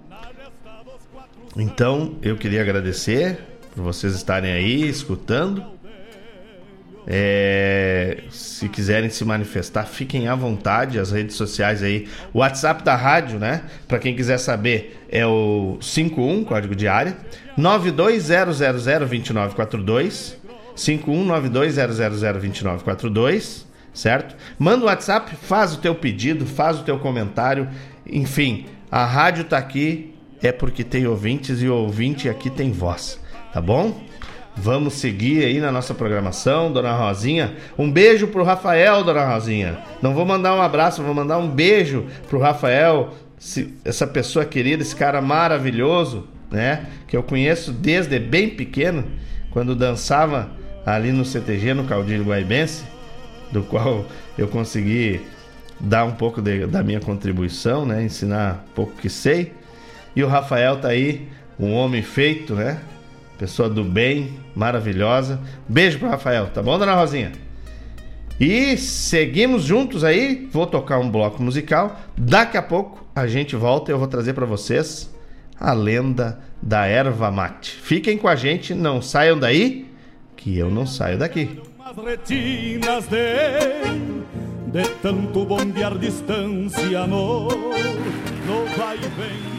Então, eu queria agradecer por vocês estarem aí escutando é, se quiserem se manifestar, fiquem à vontade. As redes sociais aí. O WhatsApp da rádio, né? Para quem quiser saber, é o 51, código de área, 920002942. 51920002942, certo? Manda o WhatsApp, faz o teu pedido, faz o teu comentário. Enfim, a rádio tá aqui é porque tem ouvintes e o ouvinte aqui tem voz, tá bom? Vamos seguir aí na nossa programação, dona Rosinha. Um beijo pro Rafael, dona Rosinha. Não vou mandar um abraço, vou mandar um beijo pro Rafael, essa pessoa querida, esse cara maravilhoso, né? Que eu conheço desde bem pequeno, quando dançava ali no CTG, no Caudilho Guaibense, do qual eu consegui dar um pouco de, da minha contribuição, né? Ensinar pouco que sei. E o Rafael tá aí, um homem feito, né? Pessoa do bem, maravilhosa. Beijo pro Rafael, tá bom, dona Rosinha? E seguimos juntos aí. Vou tocar um bloco musical. Daqui a pouco a gente volta e eu vou trazer para vocês a lenda da erva mate. Fiquem com a gente, não saiam daí, que eu não saio daqui. de, tanto bombear distância vai vem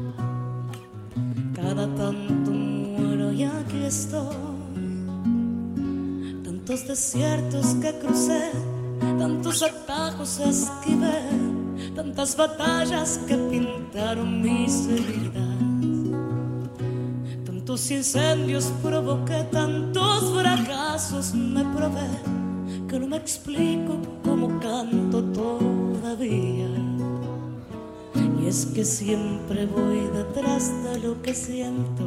cada tanto muero y aquí estoy. Tantos desiertos que crucé, tantos atajos esquivé, tantas batallas que pintaron mis heridas. Tantos incendios provoqué, tantos fracasos me probé, que no me explico cómo canto todavía es que siempre voy detrás de lo que siento.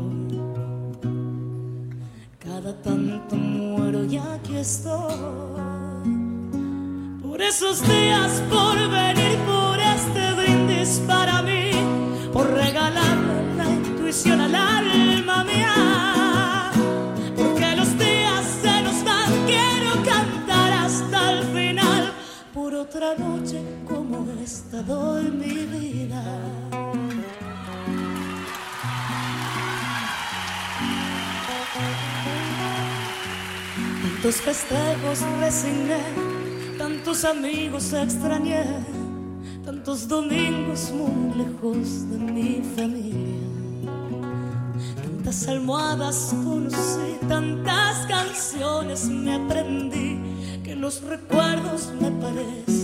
Cada tanto muero y aquí estoy. Por esos días, por venir, por este brindis para mí, por regalarle la intuición al alma mía. Porque los días se nos van, quiero cantar hasta el final por otra noche esta doy vida. Tantos festejos resigné, tantos amigos extrañé, tantos domingos muy lejos de mi familia. Tantas almohadas conocí, tantas canciones me aprendí, que los recuerdos me parecen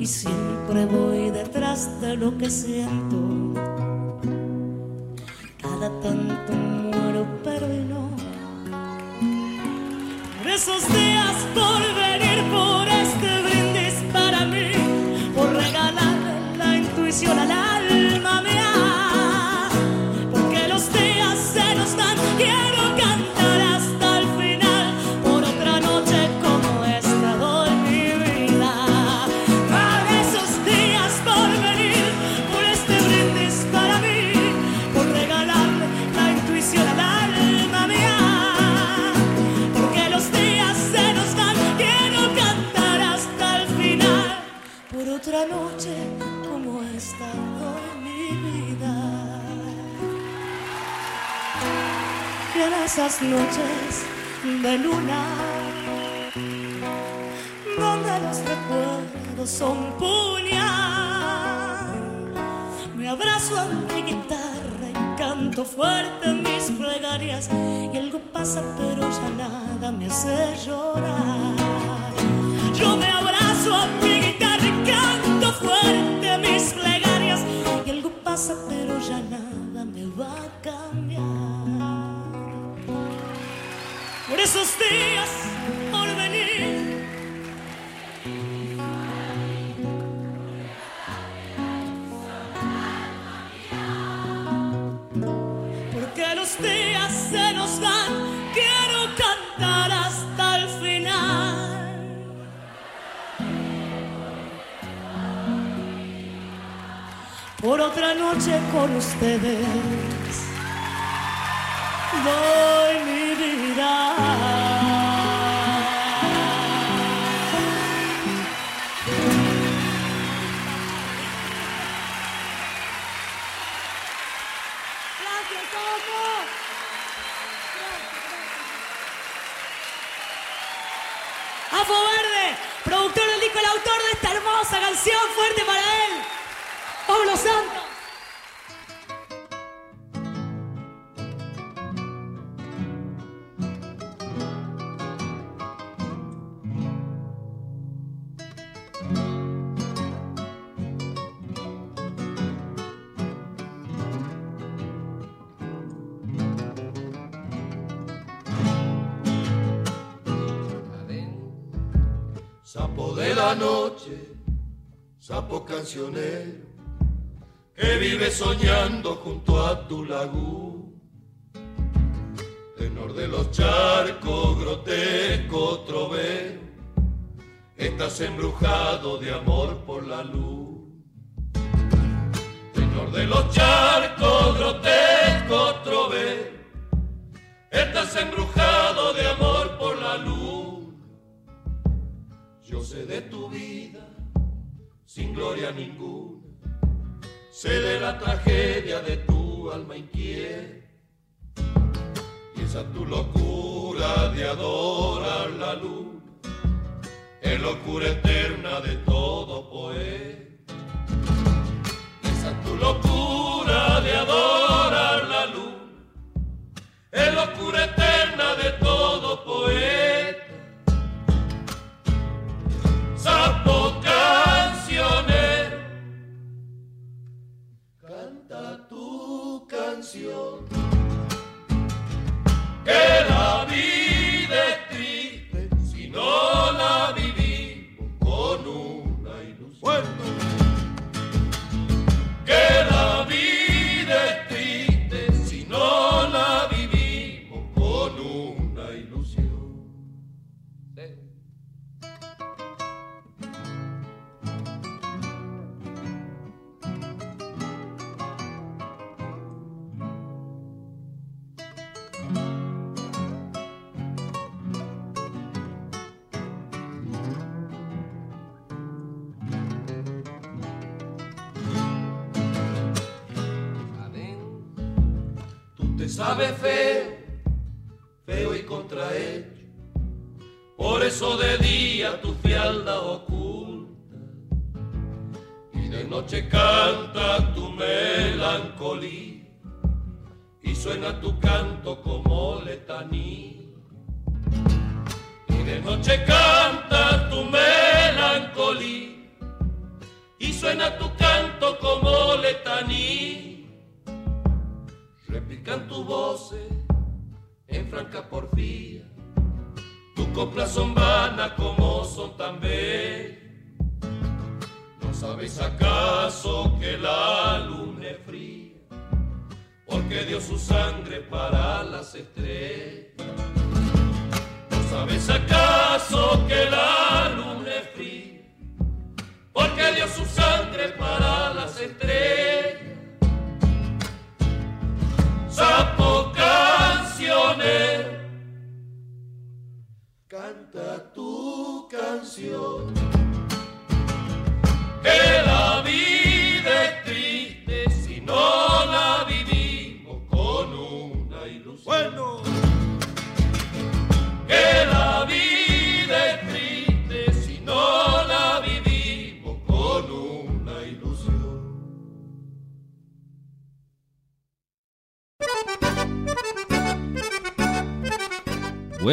Y siempre voy detrás de lo que siento. Cada tanto muero, pero no. Por esos días por venir por este brindis para mí, por regalar la intuición al alma esas noches de luna, donde los recuerdos son puñal, me abrazo a mi guitarra y canto fuerte mis plegarias. Y algo pasa, pero ya nada me hace llorar. Yo me abrazo a mi guitarra y canto fuerte mis plegarias. Y algo pasa, pero ya nada me va a esos días por venir. Porque los días se nos dan, quiero cantar hasta el final. Por otra noche con ustedes, doy mi vida. Sapo cancionero, que vive soñando junto a tu laguna. Tenor de los charcos, grotesco trovero, estás embrujado de amor por la luz. Tenor de los charcos, grotesco trovero, estás embrujado de amor por la luz. Yo sé de tu vida sin gloria ninguna, sé de la tragedia de tu alma inquieta. Y tu locura de adorar la luna, es locura eterna de todo poeta. Esa tu locura de adorar la luna, es locura eterna de todo poeta. Canción. Que la sabe feo, feo y contrahecho. Por eso de día tu fialda oculta y de noche canta tu melancolía y suena tu canto como letanía. Y de noche canta tu melancolía y suena tu canto como letanía Repican tu voces en franca porfía, tu copla son vana como son también. ¿No sabes acaso que la luna es fría? Porque dio su sangre para las estrellas. ¿No sabes acaso que la luna es fría? porque dio su sangre para las estrellas. Sapo canciones, canta tu canción.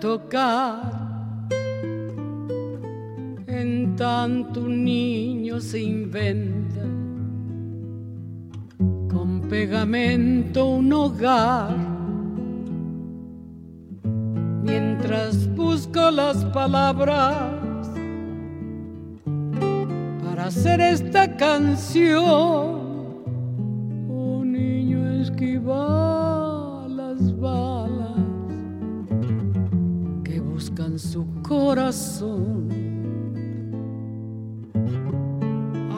Tocar. En tanto un niño se inventa con pegamento un hogar. Mientras busco las palabras para hacer esta canción, corazón.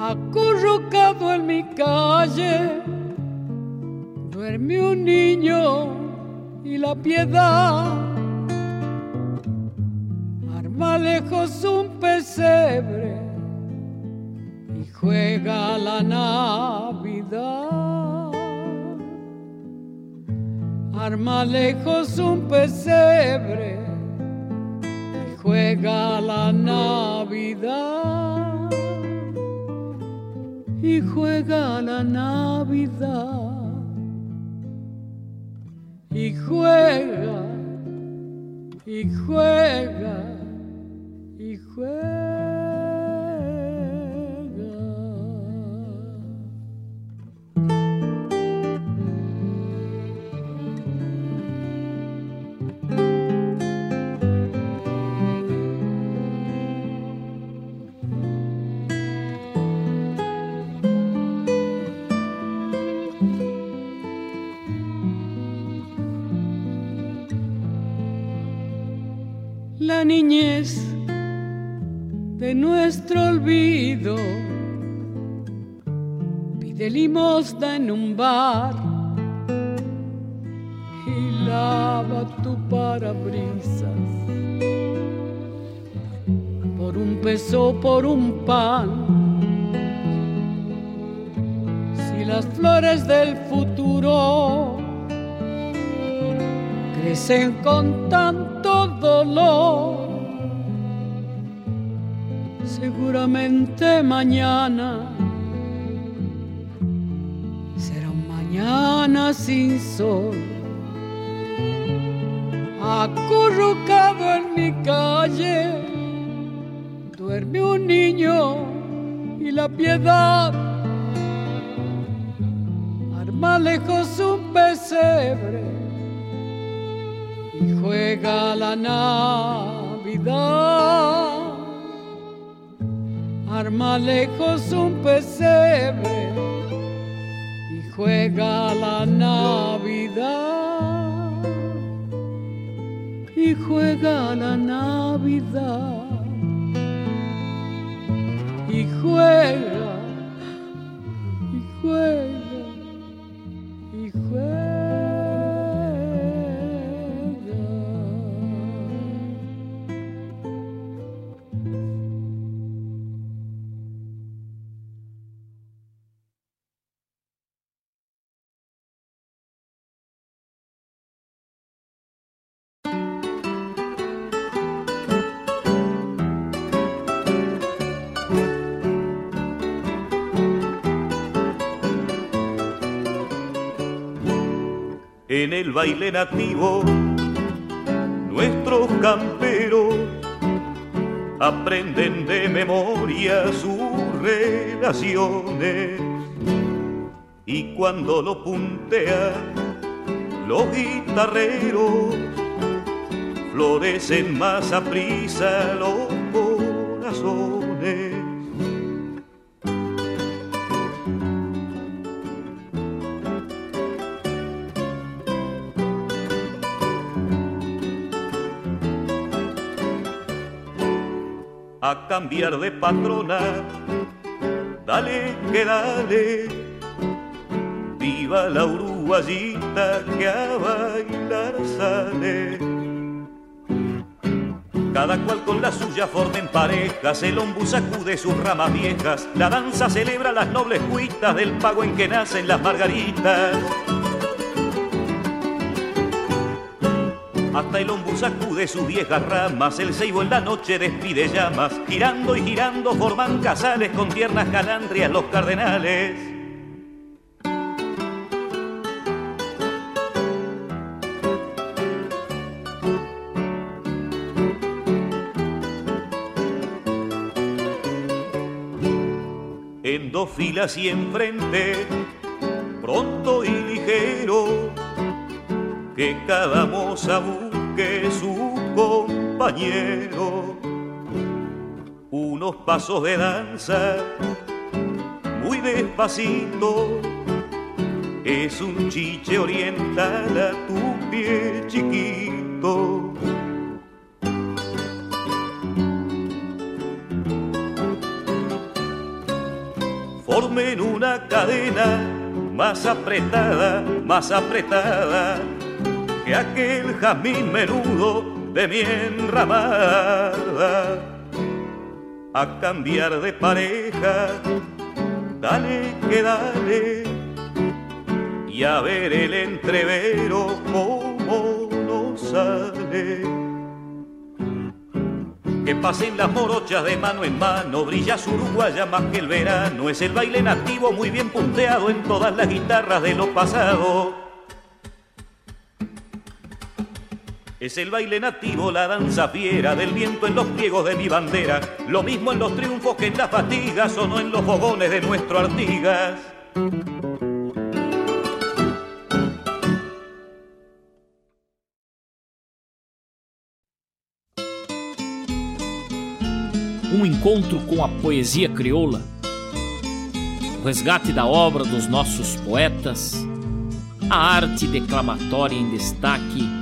Acurrucado en mi calle, duerme un niño y la piedad arma lejos un pesebre y juega la Navidad. Arma lejos un pesebre juega la Navidad. Y juega la Navidad. Y juega, y juega, y juega. Niñez de nuestro olvido. Pide limosna en un bar y lava tu parabrisas por un peso, por un pan. Si las flores del futuro crecen con tanto dolor. Seguramente mañana será un mañana sin sol. Acurrucado en mi calle, duerme un niño y la piedad arma lejos un pesebre y juega la Navidad. Arma lejos un pesebre y juega la Navidad. Y juega la Navidad. Y juega, y juega, baile nativo. Nuestros camperos aprenden de memoria sus relaciones y cuando lo puntean los guitarreros florecen más a prisa los corazones. A cambiar de patrona. Dale que dale, viva la uruguayita que a bailar sale. Cada cual con la suya formen parejas, el ombú sacude sus ramas viejas, la danza celebra las nobles cuitas del pago en que nacen las margaritas. Hasta el ombú sacude sus viejas ramas, el ceibo en la noche despide llamas, girando y girando forman casales con tiernas calandrias los cardenales. En dos filas y enfrente, pronto y ligero, que cada moza busque su compañero. Unos pasos de danza, muy despacito, es un chiche oriental a tu pie chiquito. Formen una cadena más apretada, más apretada que aquel jazmín menudo de mi enramada. A cambiar de pareja, dale que dale, y a ver el entrevero cómo nos sale. Que pasen las morochas de mano en mano, brilla su uruguaya más que el verano, es el baile nativo muy bien punteado en todas las guitarras de lo pasado. Es el baile nativo, la danza fiera del viento en los pliegos de mi bandera. Lo mismo en los triunfos que en las fatigas o no en los fogones de nuestro Artigas. Um encontro com a poesia crioula, o resgate da obra dos nossos poetas, a arte declamatória em destaque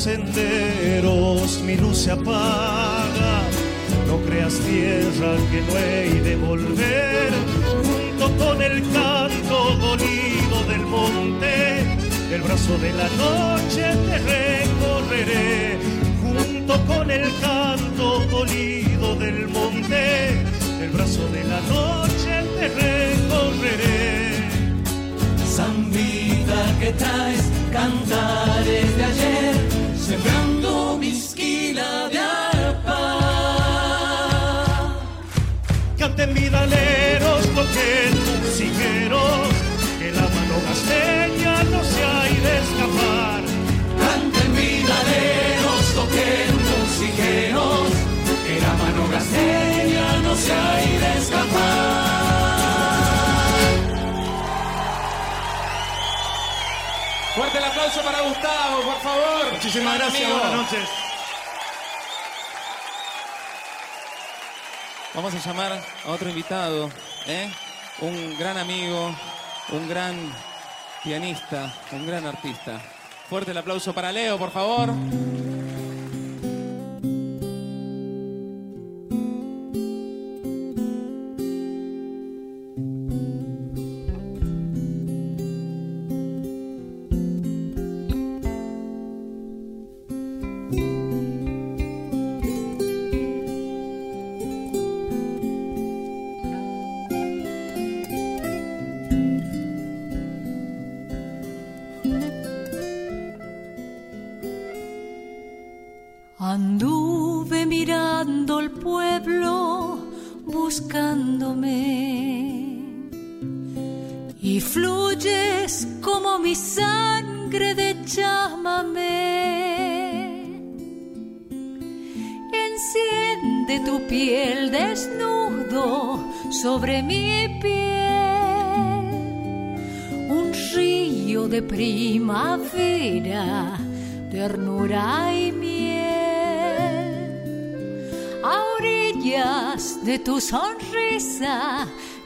Senderos mi luz se apaga. No creas tierra que no he de volver, junto con el canto dolido del monte, el brazo de la noche te recorreré, junto con el canto dolido del monte, el brazo de la noche te recorreré. Zambita que traes cantares de ayer, sembrando mi esquina de canten vidaleros, toquen musiqueros, que la mano gasteña no se ha de escapar. Canten vidaleros, toquen musiqueros, que la mano gasteña no se ha de escapar. Fuerte el aplauso para Gustavo, por favor. Muchísimas gracias, buenas noches. Vamos a llamar a otro invitado, ¿eh? un gran amigo, un gran pianista, un gran artista. Fuerte el aplauso para Leo, por favor.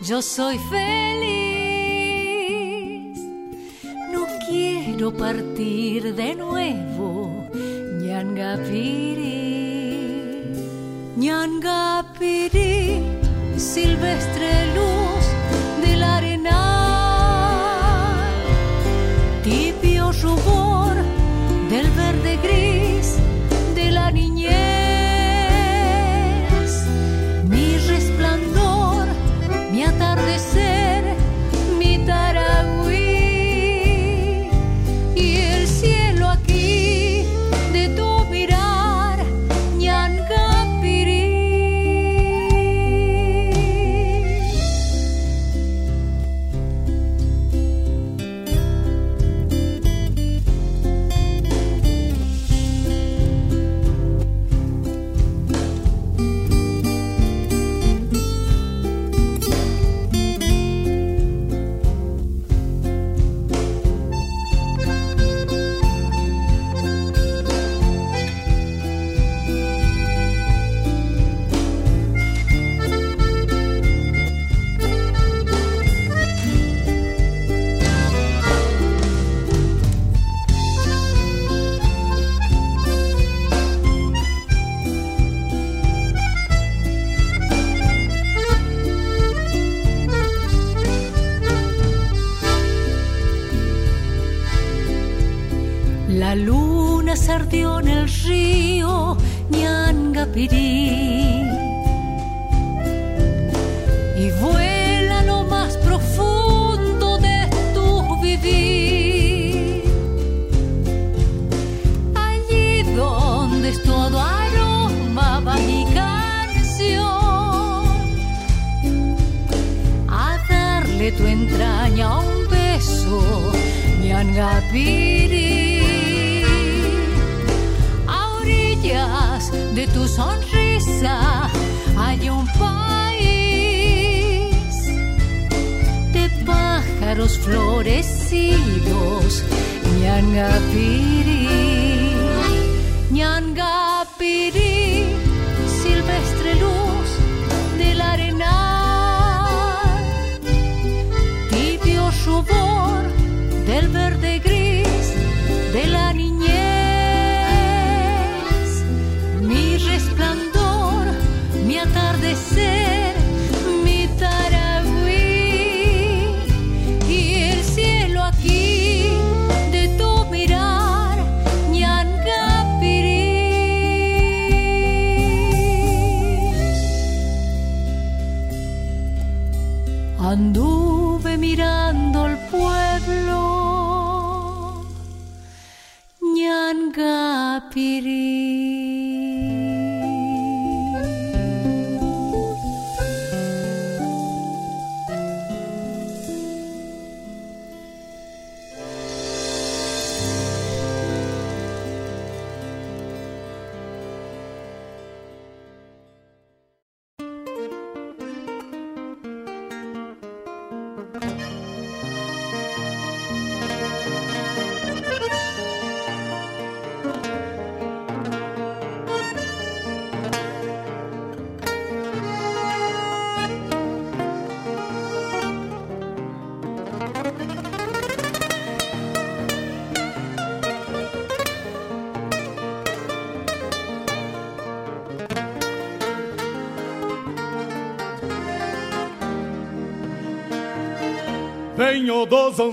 Yo soy feliz. No quiero partir de nuevo, ñangapiri, ñangapiri silvestre luna se ardió en el río Ñangapirí y vuela lo más profundo de tu vivir. Allí donde es todo aroma mi canción a darle tu entraña un beso, Ñangapiri. Tu sonrisa hay un país de pájaros florecidos, Ñangapiri. Ñangapiri,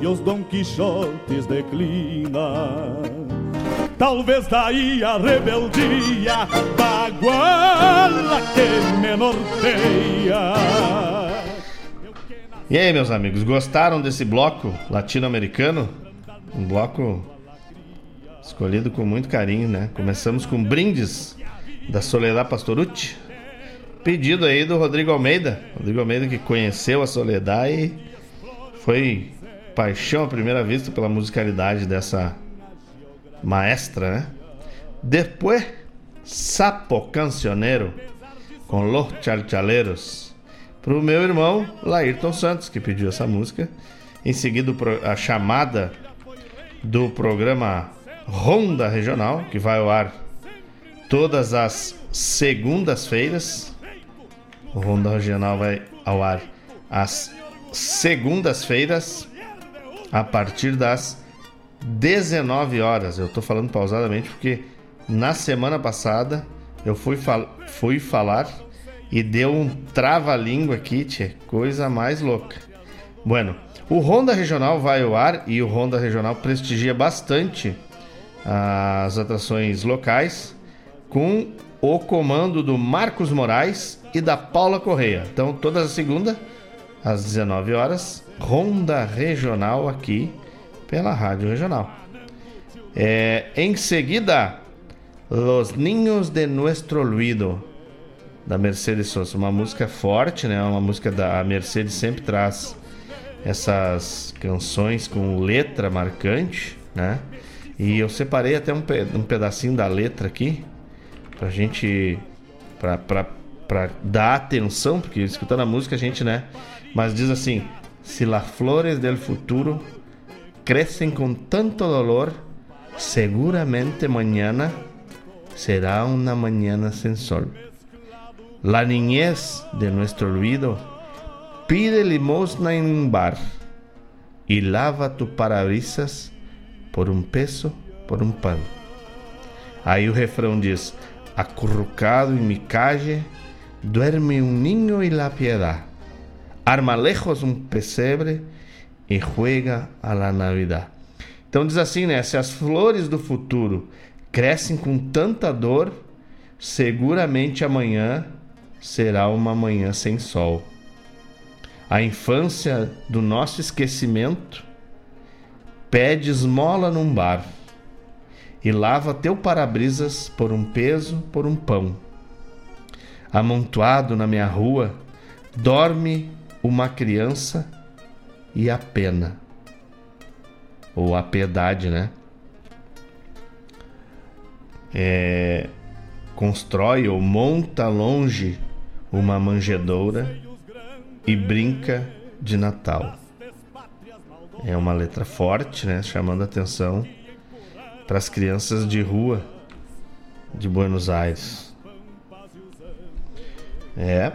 e os Dom Quixotes declina. Talvez daí a rebeldia baguala que me norteia. E aí, meus amigos, gostaram desse bloco latino-americano? Um bloco escolhido com muito carinho, né? Começamos com Brindes, da Soledad Pastorucci. Pedido aí do Rodrigo Almeida. Rodrigo Almeida que conheceu a Soledad e foi paixão à primeira vista pela musicalidade dessa maestra, né? Depois, Sapo Cancioneiro com Los Chalchaleros pro meu irmão Laírton Santos, que pediu essa música. Em seguida, a chamada do programa Ronda Regional, que vai ao ar todas as segundas-feiras. O Ronda Regional vai ao ar às segundas-feiras, a partir das 19 horas. Eu tô falando pausadamente porque na semana passada eu fui, fal fui falar e deu um trava-língua aqui, tchê, coisa mais louca. Bueno, o Honda Regional vai ao ar e o Honda Regional prestigia bastante as atrações locais com o comando do Marcos Moraes e da Paula Correia. Então, toda segunda, às 19 horas, Ronda Regional aqui pela Rádio Regional. É, em seguida, Los Niños de Nuestro Olvido, da Mercedes Sosa. Uma música forte, né? Uma música da a Mercedes sempre traz essas canções com letra marcante, né? E eu separei até um, um pedacinho da letra aqui pra gente pra, pra, pra dar atenção, porque escutando a música a gente, né? Mas diz assim: Se las flores del futuro crescem com tanto dolor, seguramente mañana será una mañana sin sol. La niñez de nuestro olvido pide limosna en un bar y lava tu parabrisas por um peso, por um pano. Aí o refrão diz: Acurrucado em mi calle, duerme um ninho e la piedad. Arma lejos um pesebre e juega a la Navidad. Então diz assim, né? Se as flores do futuro crescem com tanta dor, seguramente amanhã será uma manhã sem sol. A infância do nosso esquecimento pede esmola num bar e lava teu para-brisas por um peso, por um pão. Amontoado na minha rua, dorme uma criança e a pena. Ou a piedade, né? É, constrói ou monta longe uma manjedoura e brinca de Natal. É uma letra forte, né, chamando atenção para as crianças de rua de Buenos Aires. É.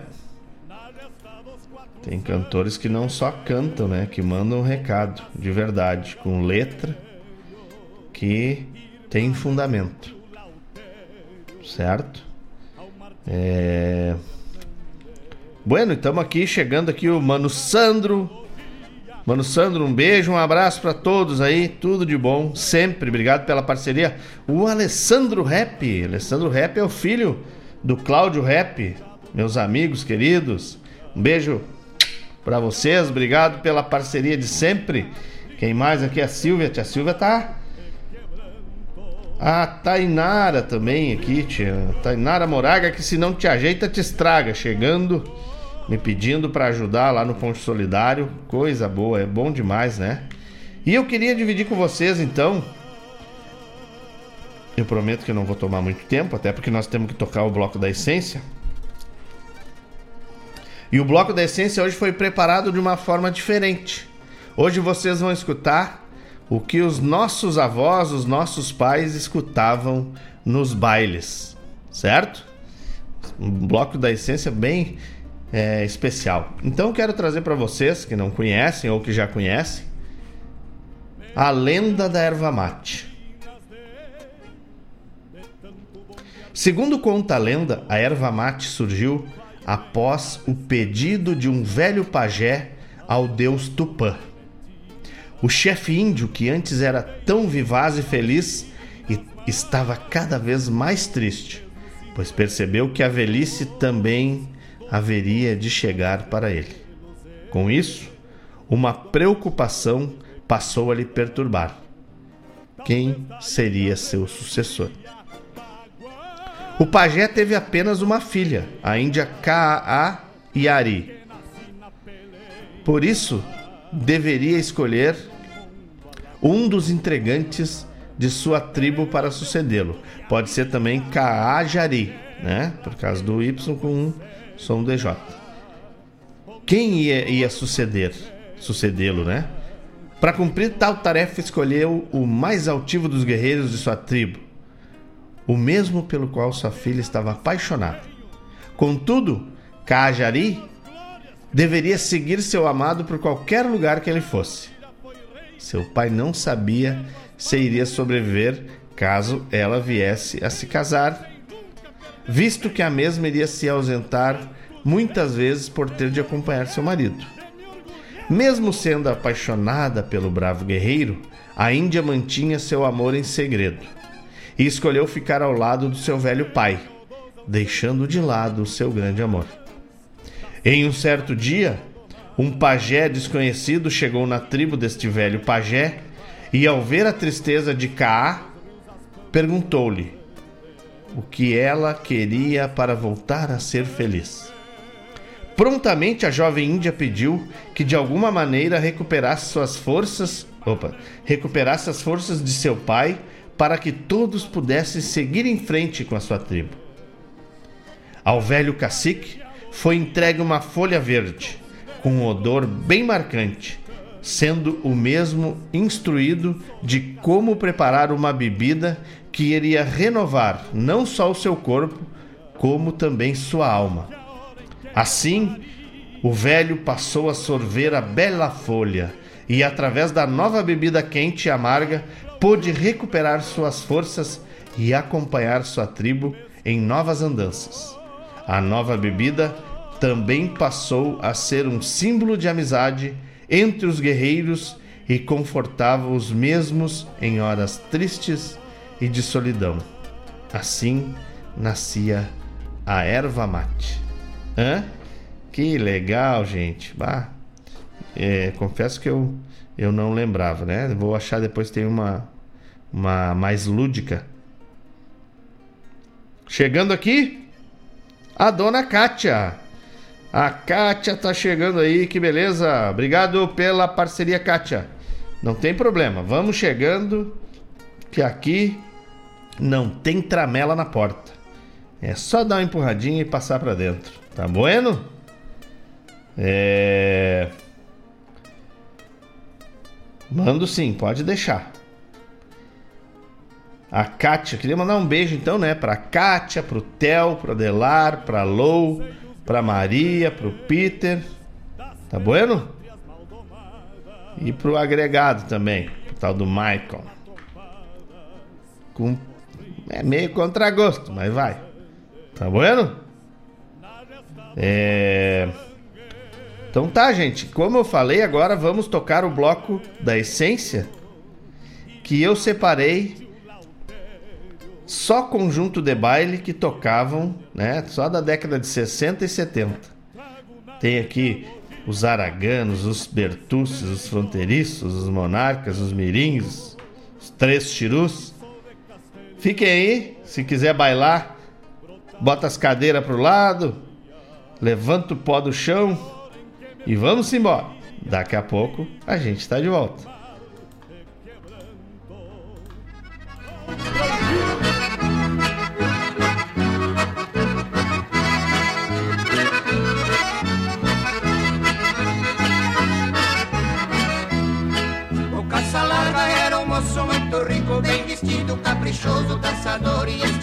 Tem cantores que não só cantam, né, que mandam um recado de verdade, com letra que tem fundamento. Certo? É Bueno, estamos aqui chegando aqui o Mano Sandro. Mano Sandro, um beijo, um abraço para todos aí, tudo de bom, sempre. Obrigado pela parceria. O Alessandro Rap, Alessandro Rap é o filho do Cláudio Rap, meus amigos queridos. Um beijo para vocês, obrigado pela parceria de sempre. Quem mais aqui a Silvia, tia Silvia tá a Tainara também aqui, tia. Tainara Moraga, que se não te ajeita, te estraga. Chegando me pedindo para ajudar lá no Ponte Solidário. Coisa boa, é bom demais, né? E eu queria dividir com vocês então. Eu prometo que não vou tomar muito tempo, até porque nós temos que tocar o bloco da essência. E o bloco da essência hoje foi preparado de uma forma diferente. Hoje vocês vão escutar o que os nossos avós, os nossos pais escutavam nos bailes, certo? Um bloco da essência bem é, especial. Então quero trazer para vocês que não conhecem ou que já conhecem a lenda da erva mate. Segundo conta a lenda, a erva mate surgiu após o pedido de um velho pajé ao deus Tupã. O chefe índio, que antes era tão vivaz e feliz, estava cada vez mais triste, pois percebeu que a velhice também haveria de chegar para ele. Com isso, uma preocupação passou a lhe perturbar. Quem seria seu sucessor? O pajé teve apenas uma filha, a índia Kaa Yari. Por isso, deveria escolher um dos entregantes de sua tribo para sucedê-lo. Pode ser também Kaajari, né? Por causa do Y com um som DJ. Quem ia, ia suceder? Sucedê-lo, né? Para cumprir tal tarefa, escolheu o mais altivo dos guerreiros de sua tribo, o mesmo pelo qual sua filha estava apaixonada. Contudo, Kaajari deveria seguir seu amado por qualquer lugar que ele fosse. Seu pai não sabia se iria sobreviver caso ela viesse a se casar, visto que a mesma iria se ausentar muitas vezes por ter de acompanhar seu marido. Mesmo sendo apaixonada pelo bravo guerreiro, a Índia mantinha seu amor em segredo e escolheu ficar ao lado do seu velho pai, deixando de lado o seu grande amor. Em um certo dia, um pajé desconhecido chegou na tribo deste velho pajé e, ao ver a tristeza de Kaa, perguntou-lhe o que ela queria para voltar a ser feliz. Prontamente a jovem índia pediu que de alguma maneira recuperasse suas forças, opa, recuperasse as forças de seu pai para que todos pudessem seguir em frente com a sua tribo. Ao velho cacique foi entregue uma folha verde, com um odor bem marcante, sendo o mesmo instruído de como preparar uma bebida que iria renovar não só o seu corpo, como também sua alma. Assim, o velho passou a sorver a bela folha e, através da nova bebida quente e amarga, pôde recuperar suas forças e acompanhar sua tribo em novas andanças. A nova bebida também passou a ser um símbolo de amizade entre os guerreiros e confortava os mesmos em horas tristes e de solidão. Assim nascia a erva mate. Hã? Que legal, gente. Bah, é, confesso que eu, eu não lembrava, né? Vou achar depois tem uma, uma mais lúdica. Chegando aqui, a dona Kátia. A Kátia tá chegando aí, que beleza. Obrigado pela parceria, Kátia. Não tem problema, vamos chegando, que aqui não tem tramela na porta. É só dar uma empurradinha e passar para dentro. Tá bueno? É. Mando sim, pode deixar. A Kátia, queria mandar um beijo então, né? Pra Kátia, pro Theo, pro Adelar, pra Lou, pra Maria, pro Peter. Tá bueno? E pro agregado também, pro tal do Michael. Com... É meio contragosto, mas vai. Tá bueno? É... Então tá, gente. Como eu falei, agora vamos tocar o bloco da essência que eu separei só conjunto de baile que tocavam, né? Só da década de 60 e 70. Tem aqui os araganos, os bertuces, os fronteiriços, os monarcas, os mirins, os três chirus. Fiquem aí, se quiser bailar, bota as cadeiras pro lado, levanta o pó do chão e vamos embora. Daqui a pouco a gente está de volta. sanatorias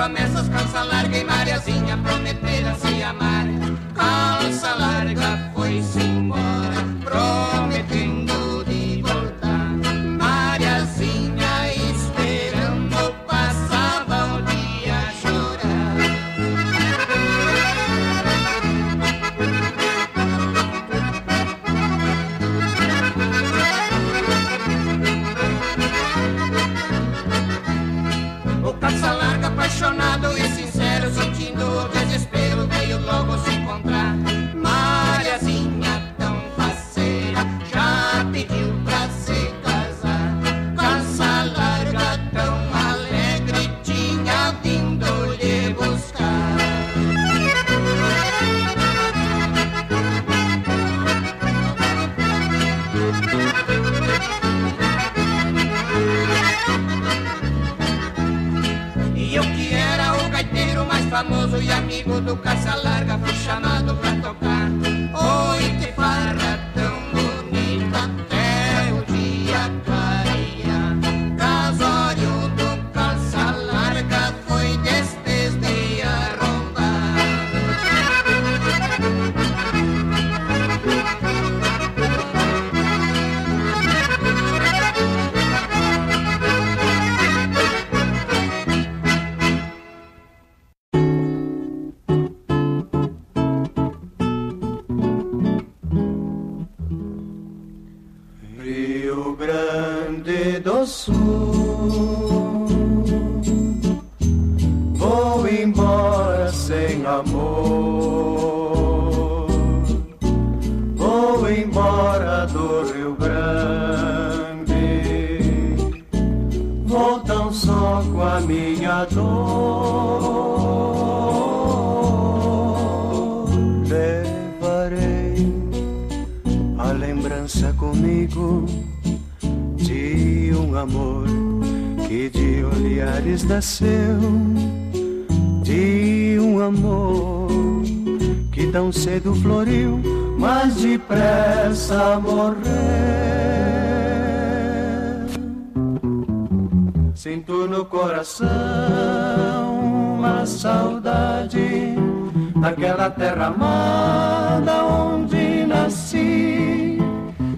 promessas, calça larga e Mariazinha prometeram se amar. Calça larga foi-se embora, terra amada onde nasci.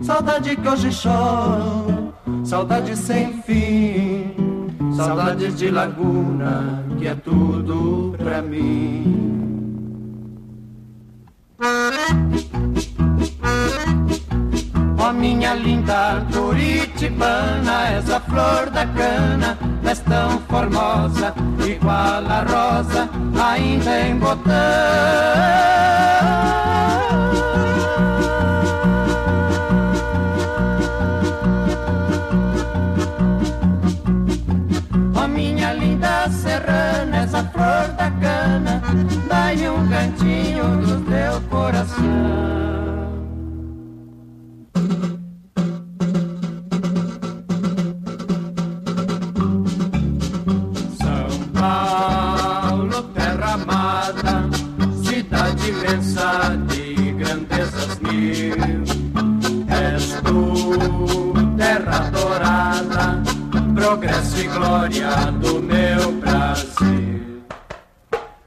Saudade que hoje choro, saudade sem fim, saudades de laguna que é tudo pra mim. Do meu Brasil.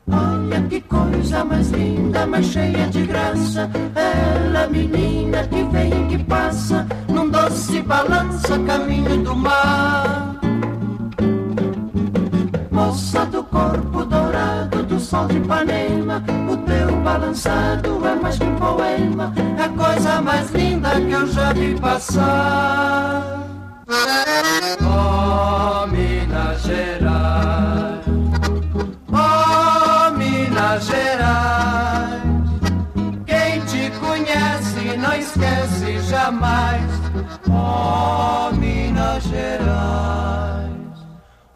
Olha que coisa mais linda, mais cheia de graça. Ela, menina que vem e que passa, num doce balança, caminho do mar. Moça do corpo dourado do sol de Ipanema, o teu balançado é mais que um poema, é a coisa mais linda que eu já vi passar. Oh, Gerais, oh, Minas Gerais, quem te conhece não esquece jamais. Oh, Minas Gerais.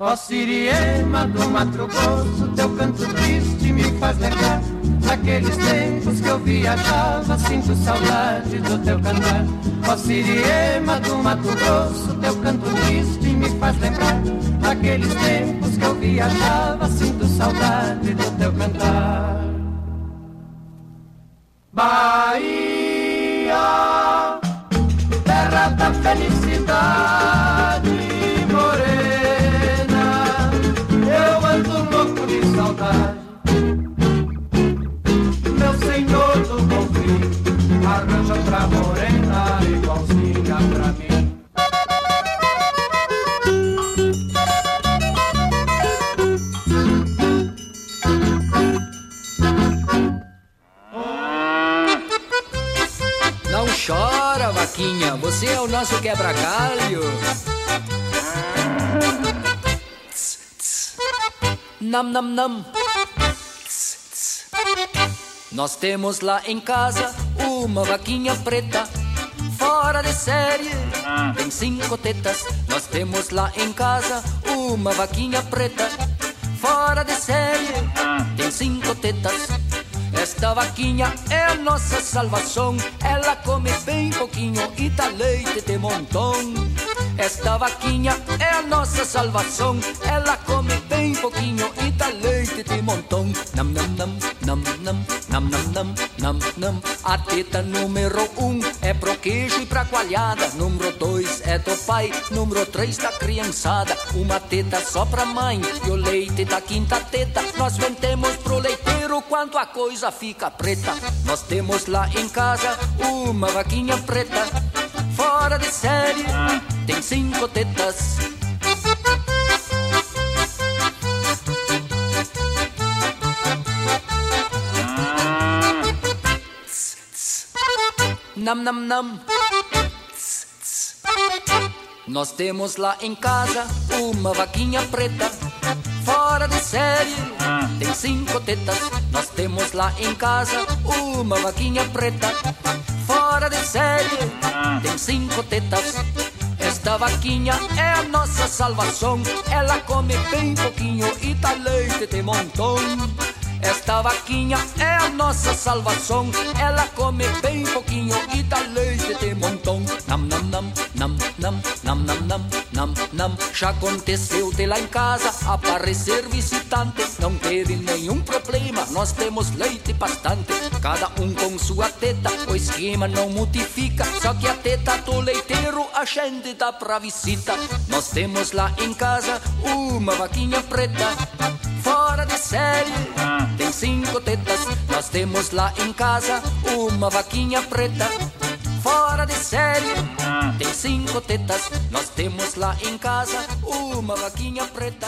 Ó Siriema do Mato Grosso, teu canto triste me faz lembrar Daqueles tempos que eu viajava, sinto saudade do teu cantar Ó Siriema do Mato Grosso, teu canto triste faz lembrar aqueles tempos que eu viajava. Sinto saudade do teu cantar. Bahia, terra da felicidade morena, eu ando louco de saudade. Meu senhor do conflito arranja outra morena igualzinha pra mim. Você é o nosso quebra-galho. Nam, nam, nam. Nós temos lá em casa uma vaquinha preta, fora de série, tem cinco tetas. Nós temos lá em casa uma vaquinha preta, fora de série, tem cinco tetas. Esta vaquinha é a nossa salvação. Ela come bem pouquinho e dá leite de montão. Esta vaquinha é a nossa salvação. Ela come bem pouquinho e dá leite de montão. Nam, nam, nam, nam, nam, nam, nam, nam, nam, nam. A teta número um é pro queijo e pra coalhada. Número dois é do pai. Número três da criançada. Uma teta só pra mãe. E o leite da quinta teta nós vendemos pro leiteiro quando a coisa fica preta. Nós temos lá em casa uma vaquinha preta, fora de série, tem cinco tetas. Nam, nam, nam. Nós temos lá em casa uma vaquinha preta, fora de série, tem cinco tetas. Nós temos lá em casa uma vaquinha preta, fora de série, tem cinco tetas. Esta vaquinha é a nossa salvação. Ela come bem pouquinho e dá leite de montão. Esta vaquinha é a nossa salvação. Ela come bem pouquinho e dá leite de montão. Nam, nam, nam, nam, nam, nam, nam, nam, nam, nam. Já aconteceu de lá em casa aparecer visitante. Não teve nenhum problema, nós temos leite bastante. Cada um com sua teta, o esquema não modifica. Só que a teta do leiteiro a gente dá pra visita. Nós temos lá em casa uma vaquinha preta, fora tem cinco tetas. Nós temos lá em casa uma vaquinha preta, fora de série. Tem cinco tetas. Nós temos lá em casa uma vaquinha preta,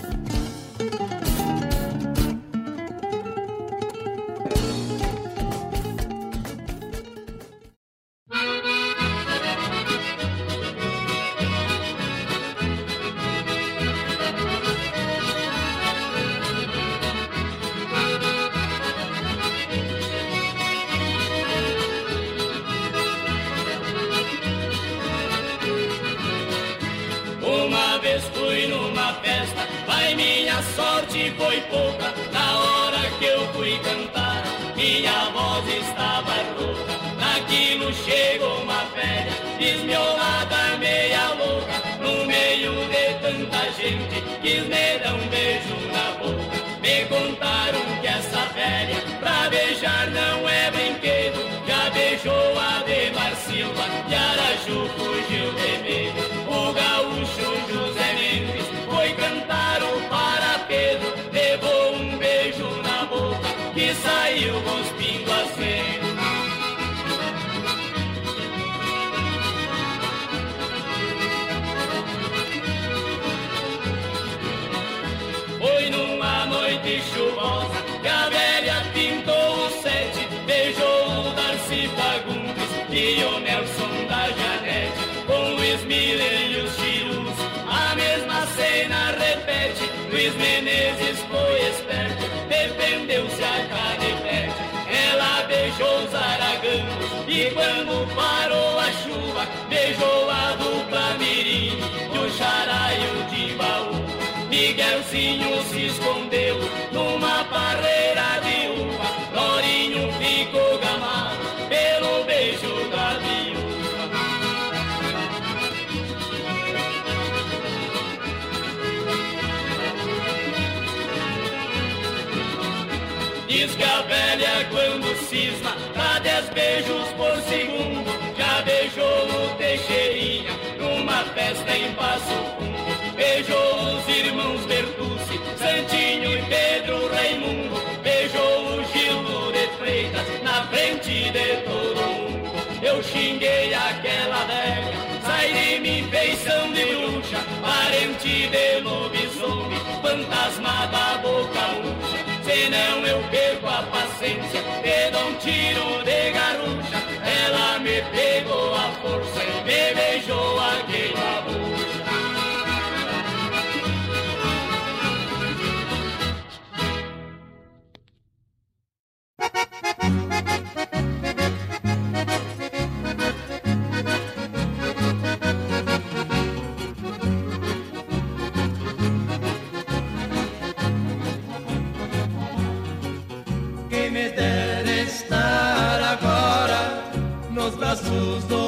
apostles.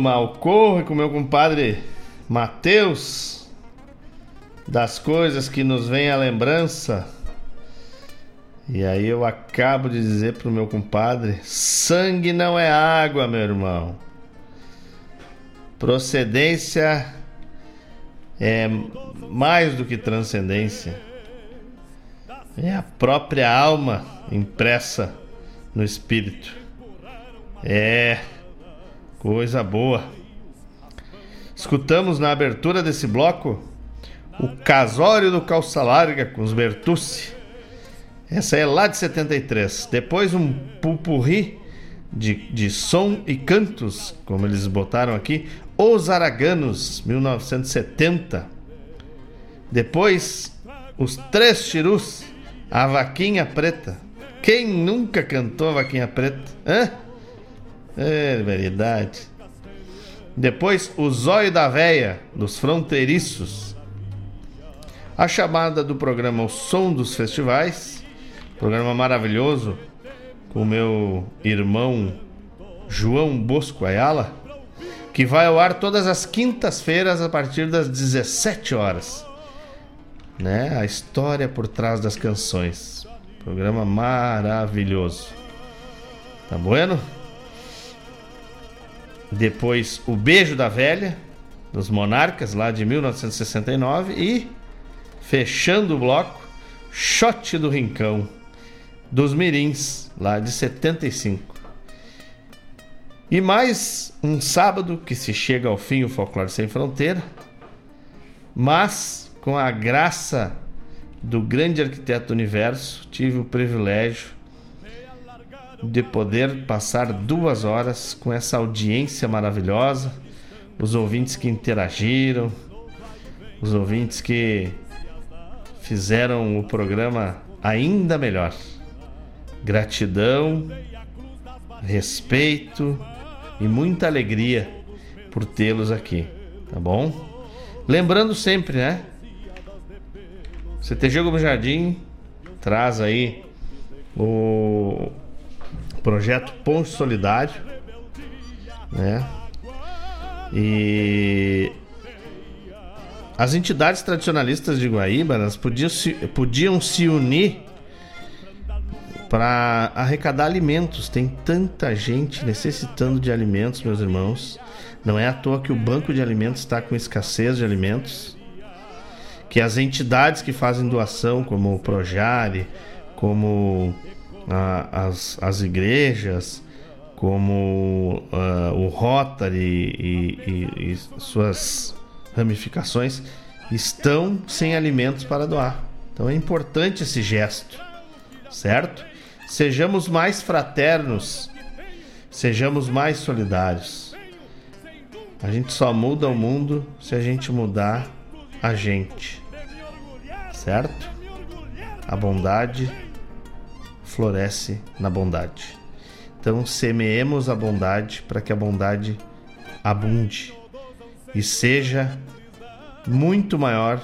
Malcorro e com meu compadre Matheus das coisas que nos vem à lembrança. E aí eu acabo de dizer pro meu compadre: sangue não é água, meu irmão. Procedência é mais do que transcendência. É a própria alma impressa no espírito. É coisa boa. Escutamos na abertura desse bloco o Casório do Calça Larga com os Bertucci. Essa é lá de 73. Depois um pupurri de, de som e cantos, como eles botaram aqui, Os Araganos, 1970. Depois, os Três Chirus, a Vaquinha Preta. Quem nunca cantou a Vaquinha Preta? Hã? É verdade. Depois, o Zóio da Véia, dos Fronteiriços. A chamada do programa O Som dos Festivais. Programa maravilhoso com meu irmão João Bosco Ayala. Que vai ao ar todas as quintas-feiras a partir das 17 horas né? A história por trás das canções. Programa maravilhoso. Tá bueno? Depois O Beijo da Velha, dos Monarcas, lá de 1969. E, fechando o bloco, Shot do Rincão, dos Mirins, lá de 75. E mais um sábado que se chega ao fim o Folclore Sem Fronteira. Mas com a graça do grande arquiteto do universo, tive o privilégio de poder passar duas horas com essa audiência maravilhosa, os ouvintes que interagiram, os ouvintes que fizeram o programa ainda melhor. Gratidão, respeito e muita alegria por tê-los aqui, tá bom? Lembrando sempre, né? CTG Gomes Jardim traz aí o projeto Ponte Solidário, né? E as entidades tradicionalistas de Guaíba elas podiam se, podiam se unir para arrecadar alimentos. Tem tanta gente necessitando de alimentos, meus irmãos. Não é à toa que o banco de alimentos está com escassez de alimentos que as entidades que fazem doação, como o Projare, como as, as igrejas, como uh, o Rotary e, e, e suas ramificações, estão sem alimentos para doar. Então é importante esse gesto, certo? Sejamos mais fraternos, sejamos mais solidários. A gente só muda o mundo se a gente mudar a gente. Certo? A bondade floresce na bondade. Então semeemos a bondade para que a bondade abunde e seja muito maior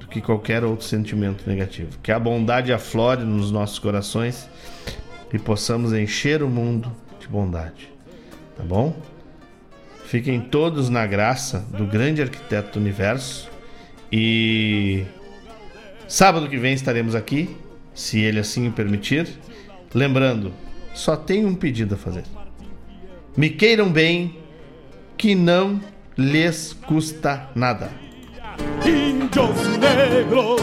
do que qualquer outro sentimento negativo. Que a bondade aflore nos nossos corações e possamos encher o mundo de bondade. Tá bom? Fiquem todos na graça do grande arquiteto do universo e sábado que vem estaremos aqui, se ele assim o permitir. Lembrando, só tenho um pedido a fazer. Me queiram bem, que não lhes custa nada. Índios negros,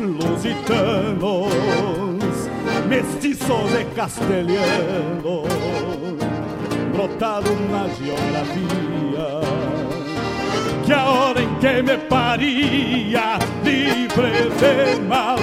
lusitanos, mestiços e castelhanos, brotado na geografia. Que a hora em que me paria, livre de mal,